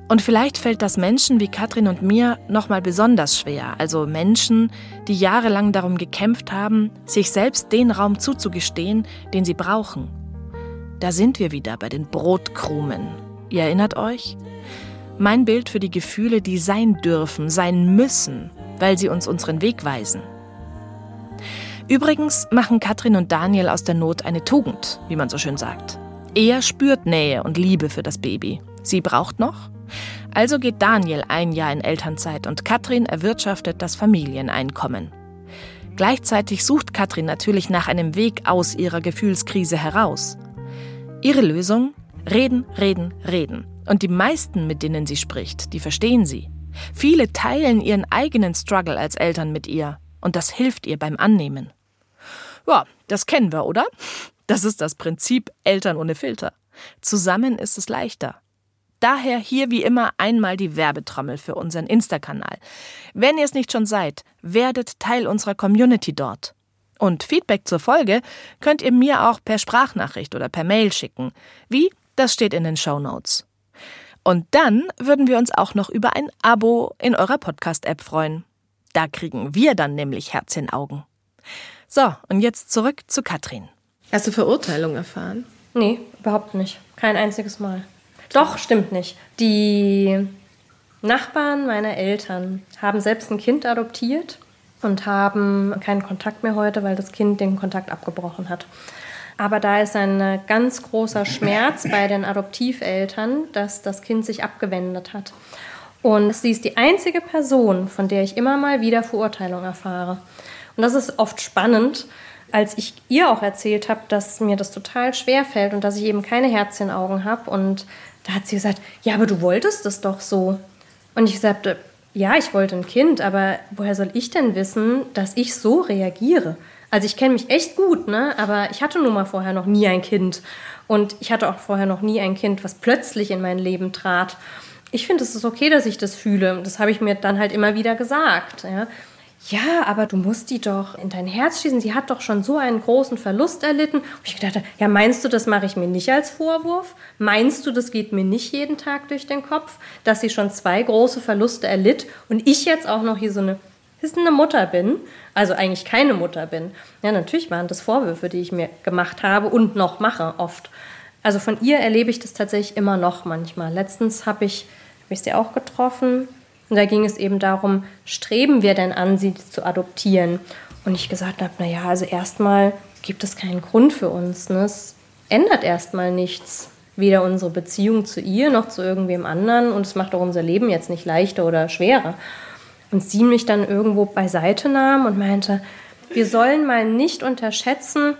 Und vielleicht fällt das Menschen wie Katrin und mir nochmal besonders schwer, also Menschen, die jahrelang darum gekämpft haben, sich selbst den Raum zuzugestehen, den sie brauchen. Da sind wir wieder bei den Brotkrumen. Ihr erinnert euch? Mein Bild für die Gefühle, die sein dürfen, sein müssen, weil sie uns unseren Weg weisen. Übrigens machen Katrin und Daniel aus der Not eine Tugend, wie man so schön sagt. Er spürt Nähe und Liebe für das Baby. Sie braucht noch? Also geht Daniel ein Jahr in Elternzeit und Katrin erwirtschaftet das Familieneinkommen. Gleichzeitig sucht Katrin natürlich nach einem Weg aus ihrer Gefühlskrise heraus. Ihre Lösung? Reden, reden, reden. Und die meisten, mit denen sie spricht, die verstehen sie. Viele teilen ihren eigenen Struggle als Eltern mit ihr. Und das hilft ihr beim Annehmen. Ja, das kennen wir, oder? Das ist das Prinzip Eltern ohne Filter. Zusammen ist es leichter. Daher hier wie immer einmal die Werbetrommel für unseren Insta-Kanal. Wenn ihr es nicht schon seid, werdet Teil unserer Community dort. Und Feedback zur Folge könnt ihr mir auch per Sprachnachricht oder per Mail schicken. Wie? Das steht in den Show Notes. Und dann würden wir uns auch noch über ein Abo in eurer Podcast-App freuen. Da kriegen wir dann nämlich Herz in Augen. So, und jetzt zurück zu Katrin. Hast du Verurteilung erfahren? Nee, überhaupt nicht. Kein einziges Mal. Doch, stimmt nicht. Die Nachbarn meiner Eltern haben selbst ein Kind adoptiert und haben keinen Kontakt mehr heute, weil das Kind den Kontakt abgebrochen hat. Aber da ist ein ganz großer Schmerz bei den Adoptiveltern, dass das Kind sich abgewendet hat. Und sie ist die einzige Person, von der ich immer mal wieder Verurteilung erfahre. Und das ist oft spannend, als ich ihr auch erzählt habe, dass mir das total schwer fällt und dass ich eben keine Herzchenaugen habe und da hat sie gesagt, ja, aber du wolltest es doch so. Und ich sagte, ja, ich wollte ein Kind, aber woher soll ich denn wissen, dass ich so reagiere? Also ich kenne mich echt gut, ne? aber ich hatte nun mal vorher noch nie ein Kind. Und ich hatte auch vorher noch nie ein Kind, was plötzlich in mein Leben trat. Ich finde, es ist okay, dass ich das fühle. Das habe ich mir dann halt immer wieder gesagt. Ja? ja, aber du musst die doch in dein Herz schießen. Sie hat doch schon so einen großen Verlust erlitten. Und ich dachte, ja, meinst du, das mache ich mir nicht als Vorwurf? Meinst du, das geht mir nicht jeden Tag durch den Kopf, dass sie schon zwei große Verluste erlitt und ich jetzt auch noch hier so eine eine Mutter bin, also eigentlich keine Mutter bin. Ja, natürlich waren das Vorwürfe, die ich mir gemacht habe und noch mache oft. Also von ihr erlebe ich das tatsächlich immer noch manchmal. Letztens habe ich, hab ich sie auch getroffen und da ging es eben darum, streben wir denn an, sie zu adoptieren? Und ich gesagt habe, naja, also erstmal gibt es keinen Grund für uns. Ne? Es ändert erstmal nichts. Weder unsere Beziehung zu ihr noch zu irgendwem anderen. Und es macht auch unser Leben jetzt nicht leichter oder schwerer. Und sie mich dann irgendwo beiseite nahm und meinte, wir sollen mal nicht unterschätzen,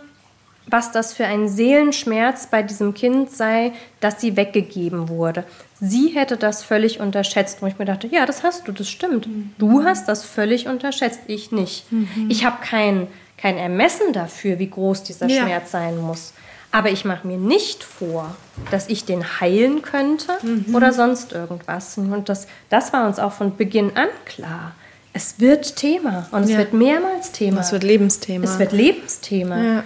was das für ein Seelenschmerz bei diesem Kind sei, dass sie weggegeben wurde. Sie hätte das völlig unterschätzt, wo ich mir dachte, ja, das hast du, das stimmt. Mhm. Du hast das völlig unterschätzt, ich nicht. Mhm. Ich habe kein, kein Ermessen dafür, wie groß dieser ja. Schmerz sein muss. Aber ich mache mir nicht vor, dass ich den heilen könnte mhm. oder sonst irgendwas. Und das, das war uns auch von Beginn an klar. Es wird Thema und es ja. wird mehrmals Thema. Es wird Lebensthema. Es wird Lebensthema. Ja.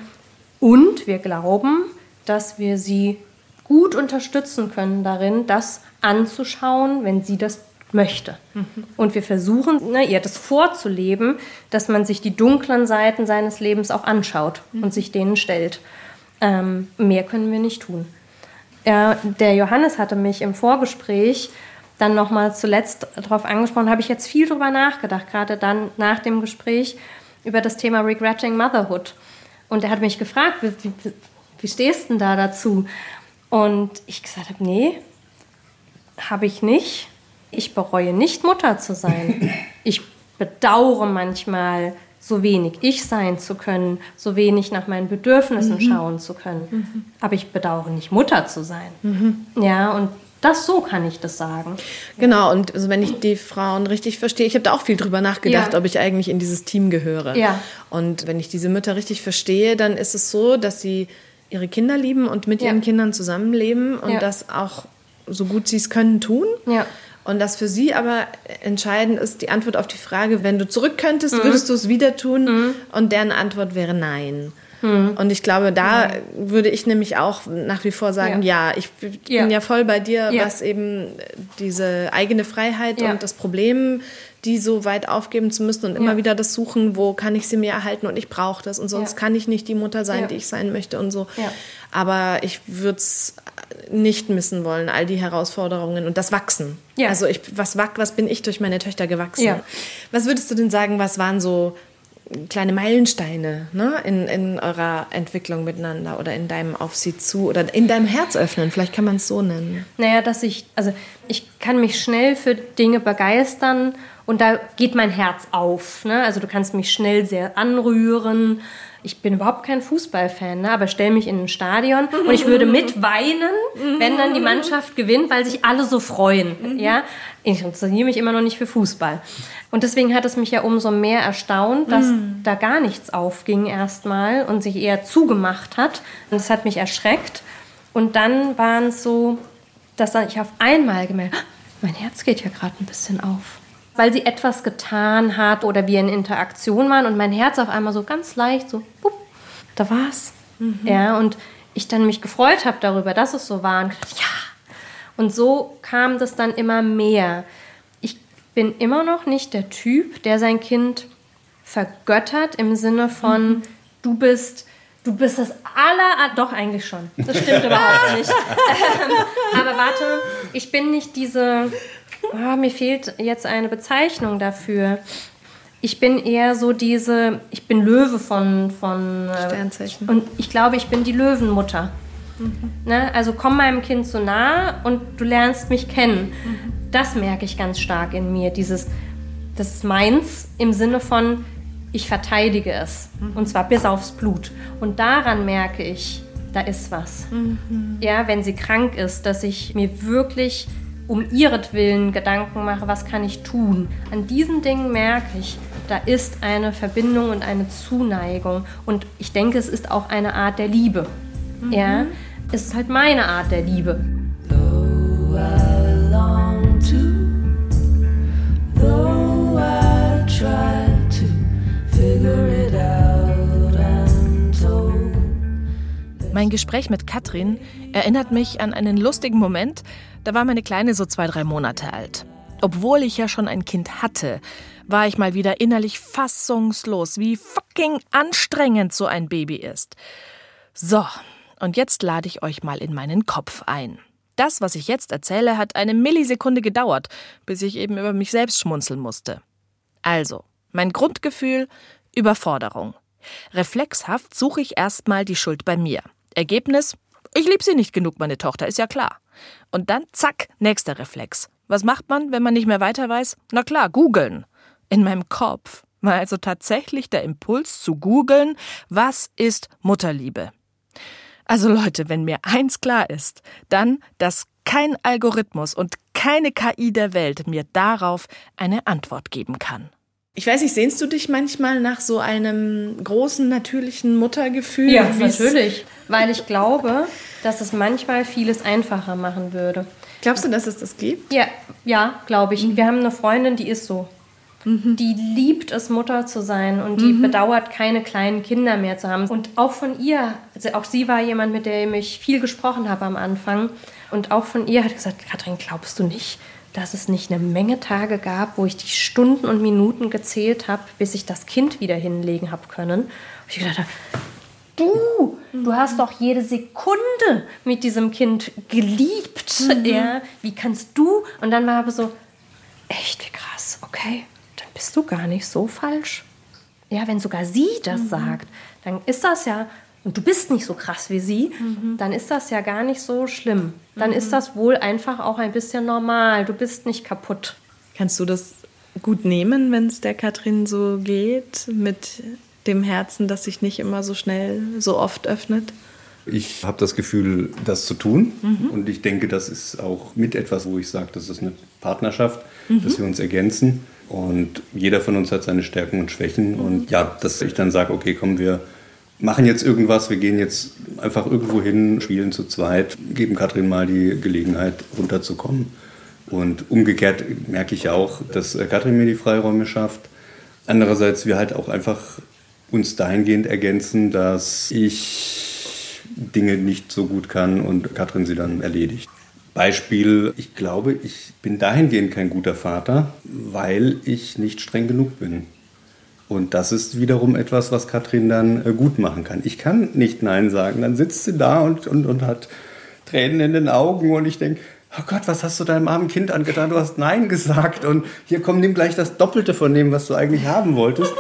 Und wir glauben, dass wir sie gut unterstützen können darin, das anzuschauen, wenn sie das möchte. Mhm. Und wir versuchen, ne, ihr das vorzuleben, dass man sich die dunklen Seiten seines Lebens auch anschaut mhm. und sich denen stellt. Ähm, mehr können wir nicht tun. Ja, der Johannes hatte mich im Vorgespräch dann nochmal zuletzt darauf angesprochen, habe ich jetzt viel drüber nachgedacht, gerade dann nach dem Gespräch über das Thema Regretting Motherhood. Und er hat mich gefragt, wie, wie, wie stehst du denn da dazu? Und ich gesagt habe, nee, habe ich nicht. Ich bereue nicht, Mutter zu sein. Ich bedauere manchmal, so wenig ich sein zu können, so wenig nach meinen Bedürfnissen mhm. schauen zu können. Mhm. Aber ich bedauere nicht, Mutter zu sein. Mhm. Ja, und das so kann ich das sagen. Genau, und also wenn ich die Frauen richtig verstehe, ich habe da auch viel drüber nachgedacht, ja. ob ich eigentlich in dieses Team gehöre. Ja. Und wenn ich diese Mütter richtig verstehe, dann ist es so, dass sie ihre Kinder lieben und mit ja. ihren Kindern zusammenleben und das auch so gut sie es können tun. Ja. Und das für sie aber entscheidend ist die Antwort auf die Frage, wenn du zurück könntest, mhm. würdest du es wieder tun? Mhm. Und deren Antwort wäre nein. Hm. Und ich glaube, da ja. würde ich nämlich auch nach wie vor sagen, ja, ja ich bin ja. ja. voll bei dir, was eben diese eigene Freiheit und das Problem, die so weit aufgeben zu müssen und immer wieder das suchen, wo kann ich sie mir erhalten und ich brauche das und sonst kann ich nicht die Mutter sein, die ich sein möchte und so. Aber ich würde es nicht missen wollen, all die Herausforderungen und das Wachsen. Also ich, was, was bin ich durch meine Töchter gewachsen? Was würdest du denn sagen, was waren so kleine Meilensteine ne? in, in eurer Entwicklung miteinander oder in deinem Auf sie zu oder in deinem Herz öffnen? Vielleicht kann man es so nennen. Naja, dass ich, also ich kann mich schnell für Dinge begeistern und da geht mein Herz auf. Ne? Also du kannst mich schnell sehr anrühren. Ich bin überhaupt kein Fußballfan, ne? aber stell mich in ein Stadion und ich würde mitweinen, wenn dann die Mannschaft gewinnt, weil sich alle so freuen. Ja? Ich interessiere mich immer noch nicht für Fußball. Und deswegen hat es mich ja umso mehr erstaunt, dass da gar nichts aufging erstmal und sich eher zugemacht hat. Und das hat mich erschreckt. Und dann waren es so, dass ich auf einmal gemerkt habe, mein Herz geht ja gerade ein bisschen auf. Weil sie etwas getan hat oder wir in Interaktion waren und mein Herz auf einmal so ganz leicht so, bup, da war's. Ja, und ich dann mich gefreut habe darüber, dass es so war und gedacht, ja. Und so kam das dann immer mehr. Ich bin immer noch nicht der Typ, der sein Kind vergöttert im Sinne von, du bist Du bist das aller... Doch, eigentlich schon. Das stimmt überhaupt nicht. Ähm, aber warte, ich bin nicht diese... Ah, mir fehlt jetzt eine Bezeichnung dafür. Ich bin eher so diese... Ich bin Löwe von... von äh, Sternzeichen. Und ich glaube, ich bin die Löwenmutter. Ne? Also komm meinem Kind so nah und du lernst mich kennen. Das merke ich ganz stark in mir. Dieses, das ist meins im Sinne von, ich verteidige es. Und zwar bis aufs Blut. Und daran merke ich, da ist was. Ja, wenn sie krank ist, dass ich mir wirklich um ihretwillen Gedanken mache, was kann ich tun. An diesen Dingen merke ich, da ist eine Verbindung und eine Zuneigung. Und ich denke, es ist auch eine Art der Liebe. Ja, es ist halt meine Art der Liebe. Mein Gespräch mit Katrin erinnert mich an einen lustigen Moment. Da war meine Kleine so zwei, drei Monate alt. Obwohl ich ja schon ein Kind hatte, war ich mal wieder innerlich fassungslos, wie fucking anstrengend so ein Baby ist. So, und jetzt lade ich euch mal in meinen Kopf ein. Das, was ich jetzt erzähle, hat eine Millisekunde gedauert, bis ich eben über mich selbst schmunzeln musste. Also, mein Grundgefühl Überforderung. Reflexhaft suche ich erstmal die Schuld bei mir. Ergebnis ich lieb sie nicht genug, meine Tochter, ist ja klar. Und dann zack, nächster Reflex. Was macht man, wenn man nicht mehr weiter weiß? Na klar, googeln. In meinem Kopf war also tatsächlich der Impuls zu googeln, was ist Mutterliebe? Also Leute, wenn mir eins klar ist, dann, dass kein Algorithmus und keine KI der Welt mir darauf eine Antwort geben kann. Ich weiß nicht, sehnst du dich manchmal nach so einem großen, natürlichen Muttergefühl? wie es- natürlich. Weil ich glaube, dass es manchmal vieles einfacher machen würde. Glaubst du, dass es das gibt? Ja, ja, glaube ich. Wir haben eine Freundin, die ist so. Die liebt es, Mutter zu sein und die bedauert, keine kleinen Kinder mehr zu haben. Und auch von ihr, also auch sie war jemand, mit der ich viel gesprochen habe am Anfang. Und auch von ihr hat gesagt, Katrin, glaubst du nicht, dass es nicht eine Menge Tage gab, wo ich die Stunden und Minuten gezählt habe, bis ich das Kind wieder hinlegen habe können? Und ich gedacht habe, du, du hast doch jede Sekunde mit diesem Kind geliebt. Ja, wie kannst du? Und dann war aber so, echt wie krass, okay, dann bist du gar nicht so falsch. Ja, wenn sogar sie das sagt, dann ist das ja, und du bist nicht so krass wie sie, dann ist das ja gar nicht so schlimm. Dann ist das wohl einfach auch ein bisschen normal. Du bist nicht kaputt. Kannst du das gut nehmen, wenn es der Katrin so geht, mit dem Herzen, das sich nicht immer so schnell, so oft öffnet? Ich habe das Gefühl, das zu tun. Und ich denke, das ist auch mit etwas, wo ich sage, das ist eine Partnerschaft, dass wir uns ergänzen. Und jeder von uns hat seine Stärken und Schwächen. Und ja, dass ich dann sage, okay, komm, wir machen jetzt irgendwas, wir gehen jetzt einfach irgendwo hin, spielen zu zweit, geben Katrin mal die Gelegenheit, runterzukommen. Und umgekehrt merke ich ja auch, dass äh, Katrin mir die Freiräume schafft. Andererseits wir halt auch einfach uns dahingehend ergänzen, dass ich Dinge nicht so gut kann und Katrin sie dann erledigt. Beispiel, ich glaube, ich bin dahingehend kein guter Vater, weil ich nicht streng genug bin. Und das ist wiederum etwas, was Katrin dann äh, gut machen kann. Ich kann nicht Nein sagen. Dann sitzt sie da und, und, und hat Tränen in den Augen und ich denke, oh Gott, was hast du deinem armen Kind angetan? Du hast Nein gesagt und hier komm, nimm gleich das Doppelte von dem, was du eigentlich haben wolltest.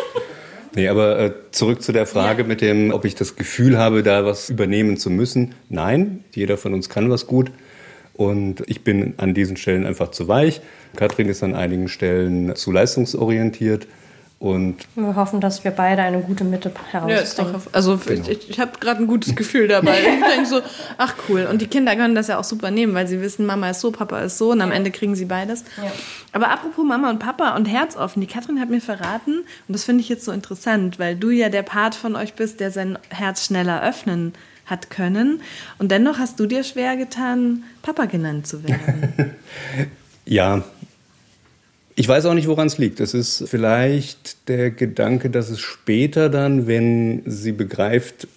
Nee, aber äh, zurück zu der Frage mit dem, ob ich das Gefühl habe, da was übernehmen zu müssen. Nein, jeder von uns kann was gut. Und ich bin an diesen Stellen einfach zu weich. Katrin ist an einigen Stellen zu leistungsorientiert. Und Wir hoffen, dass wir beide eine gute Mitte Ja, herausbringen. also Genau. ich, ich habe gerade ein gutes Gefühl dabei. ich denke so, ach cool. Und die Kinder können das ja auch super nehmen, weil sie wissen, Mama ist so, Papa ist so und am Ende kriegen sie beides. Ja. Aber apropos Mama und Papa und Herzoffen, die Katrin hat mir verraten, und das finde ich jetzt so interessant, weil du ja der Part von euch bist, der sein Herz schneller öffnen hat können. Und dennoch hast du dir schwer getan, Papa genannt zu werden. Ja, ich weiß auch nicht, woran es liegt. Es ist vielleicht der Gedanke, dass es später dann, wenn sie begreift,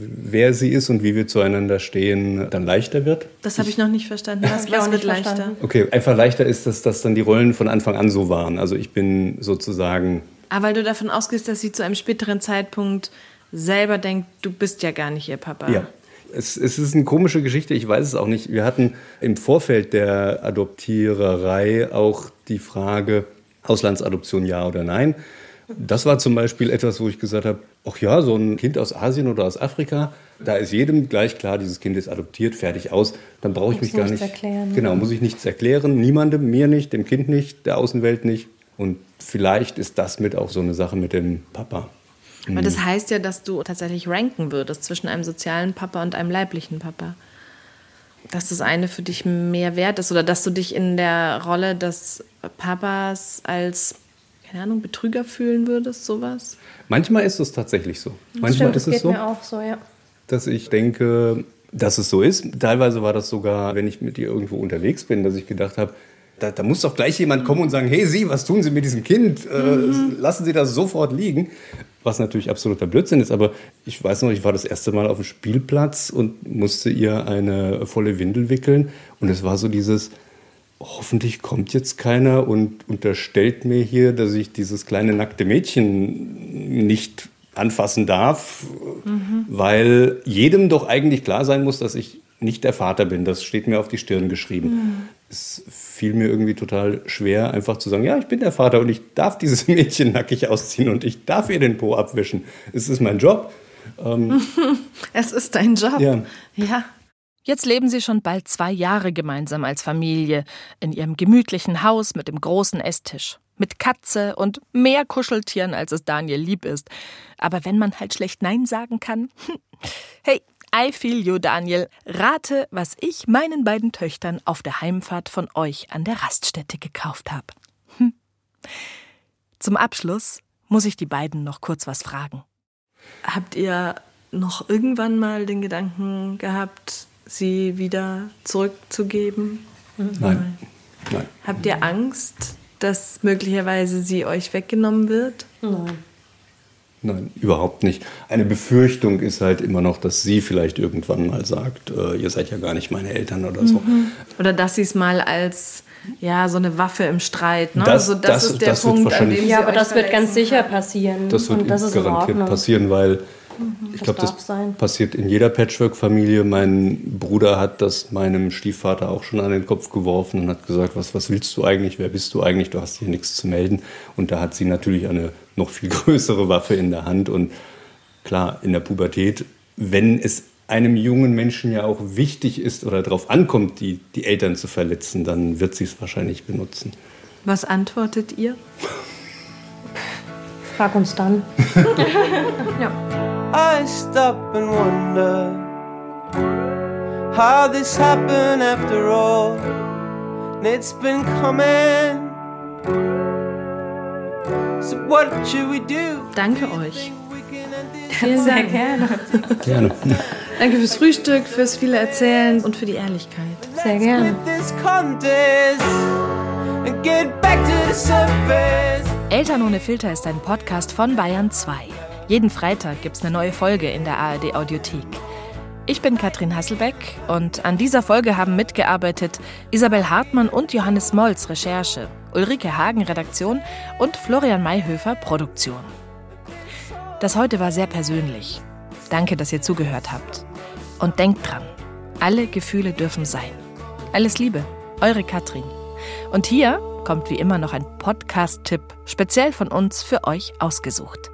wer sie ist und wie wir zueinander stehen, dann leichter wird. Das habe ich noch nicht verstanden. Auch was wird nicht leichter? verstanden. Okay, einfach leichter ist, dass, dass dann die Rollen von Anfang an so waren. Also ich bin sozusagen, Ah, weil du davon ausgehst, dass sie zu einem späteren Zeitpunkt selber denkt, du bist ja gar nicht ihr Papa. ja. Es, es ist eine komische Geschichte, ich weiß es auch nicht. Wir hatten im Vorfeld der Adoptiererei auch die Frage, Auslandsadoption ja oder nein. Das war zum Beispiel etwas, wo ich gesagt habe, ach ja, so ein Kind aus Asien oder aus Afrika, da ist jedem gleich klar, dieses Kind ist adoptiert, fertig aus. Dann brauche ich Muss mich gar nichts nicht. erklären. Genau, muss ich nichts erklären. Niemandem, mir nicht, dem Kind nicht, der Außenwelt nicht. Und vielleicht ist das mit auch so eine Sache mit dem Papa. Aber das heißt ja, dass du tatsächlich ranken würdest zwischen einem sozialen Papa und einem leiblichen Papa. Dass das eine für dich mehr wert ist oder dass du dich in der Rolle des Papas als, keine Ahnung, Betrüger fühlen würdest, sowas? Manchmal ist es tatsächlich so. Manchmal Stimmt, das ist es geht so. mir auch so, ja. dass ich denke, dass es so ist. Teilweise war das sogar, wenn ich mit ihr irgendwo unterwegs bin, dass ich gedacht habe, da, da muss doch gleich jemand kommen und sagen, hey Sie, was tun Sie mit diesem Kind? Äh, lassen Sie das sofort liegen. Was natürlich absoluter Blödsinn ist, aber ich weiß noch, ich war das erste Mal auf dem Spielplatz und musste ihr eine volle Windel wickeln. Und es war so dieses, hoffentlich kommt jetzt keiner und unterstellt mir hier, dass ich dieses kleine nackte Mädchen nicht anfassen darf, weil jedem doch eigentlich klar sein muss, dass ich nicht der Vater bin. Das steht mir auf die Stirn geschrieben. Es fiel mir irgendwie total schwer, einfach zu sagen, ja, ich bin der Vater und ich darf dieses Mädchen nackig ausziehen und ich darf ihr den Po abwischen. Es ist mein Job. Es ist dein Job. Ja. ja. Jetzt leben sie schon bald zwei Jahre gemeinsam als Familie in ihrem gemütlichen Haus mit dem großen Esstisch. Mit Katze und mehr Kuscheltieren, als es Daniel lieb ist. Aber wenn man halt schlecht Nein sagen kann. Hey, I feel you, Daniel. Rate, was ich meinen beiden Töchtern auf der Heimfahrt von euch an der Raststätte gekauft habe. Hm. Zum Abschluss muss ich die beiden noch kurz was fragen. Habt ihr noch irgendwann mal den Gedanken gehabt, sie wieder zurückzugeben? Nein. Nein. Habt ihr Angst, dass möglicherweise sie euch weggenommen wird? Nein. Nein, überhaupt nicht. Eine Befürchtung ist halt immer noch, dass sie vielleicht irgendwann mal sagt, äh, ihr seid ja gar nicht meine Eltern oder so. Oder dass sie es mal als ja so eine Waffe im Streit, ne? Das- also das, das- ist der das wird Punkt, an dem sie Ja, aber das wird ganz sicher passieren. Das wird das ist in garantiert passieren, weil ich das glaube, das sein. passiert in jeder Patchwork-Familie. Mein Bruder hat das meinem Stiefvater auch schon an den Kopf geworfen und hat gesagt, was, was willst du eigentlich, wer bist du eigentlich, du hast hier nichts zu melden. Und da hat sie natürlich eine noch viel größere Waffe in der Hand. Und klar, in der Pubertät, wenn es einem jungen Menschen ja auch wichtig ist oder darauf ankommt, die, die Eltern zu verletzen, dann wird sie es wahrscheinlich benutzen. Was antwortet ihr? Frag uns dann. I stop and wonder how this happened after all. And it's been coming. Danke euch. Vielen Sehr Dank. gerne. Gerne. Danke fürs Frühstück, fürs viele Erzählen und für die Ehrlichkeit. Sehr gerne. with this contest and get back to the surface. Eltern ohne Filter ist ein Podcast von Bayern 2. Jeden Freitag gibt's eine neue Folge in der ARD Audiothek. Ich bin Katrin Hasselbeck und an dieser Folge haben mitgearbeitet Isabel Hartmann und Johannes Molz Recherche, Ulrike Hagen Redaktion und Florian Mayhöfer Produktion. Das heute war sehr persönlich. Danke, dass ihr zugehört habt. Und denkt dran, alle Gefühle dürfen sein. Alles Liebe, eure Katrin. Und hier kommt wie immer noch ein Podcast-Tipp, speziell von uns für euch ausgesucht.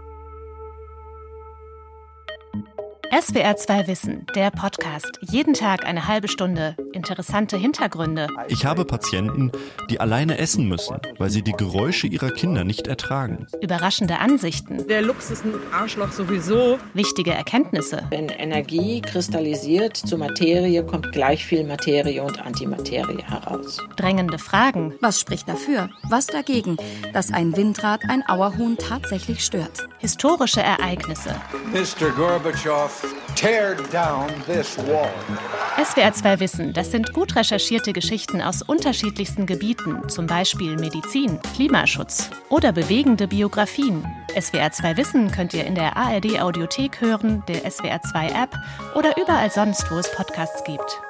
SWR 2 Wissen, der Podcast. Jeden Tag eine halbe Stunde. Interessante Hintergründe. Ich habe Patienten, die alleine essen müssen, weil sie die Geräusche ihrer Kinder nicht ertragen. Überraschende Ansichten. Der Luchs ist ein Arschloch sowieso. Wichtige Erkenntnisse. Wenn Energie kristallisiert zu Materie, kommt gleich viel Materie und Antimaterie heraus. Drängende Fragen. Was spricht dafür? Was dagegen, dass ein Windrad ein Auerhuhn tatsächlich stört? Historische Ereignisse. Mr. Gorbatschow, tear down this wall. SWR 2 Wissen, das sind gut recherchierte Geschichten aus unterschiedlichsten Gebieten, zum Beispiel Medizin, Klimaschutz oder bewegende Biografien. SWR 2 Wissen könnt ihr in der ARD Audiothek hören, der SWR 2 App oder überall sonst, wo es Podcasts gibt.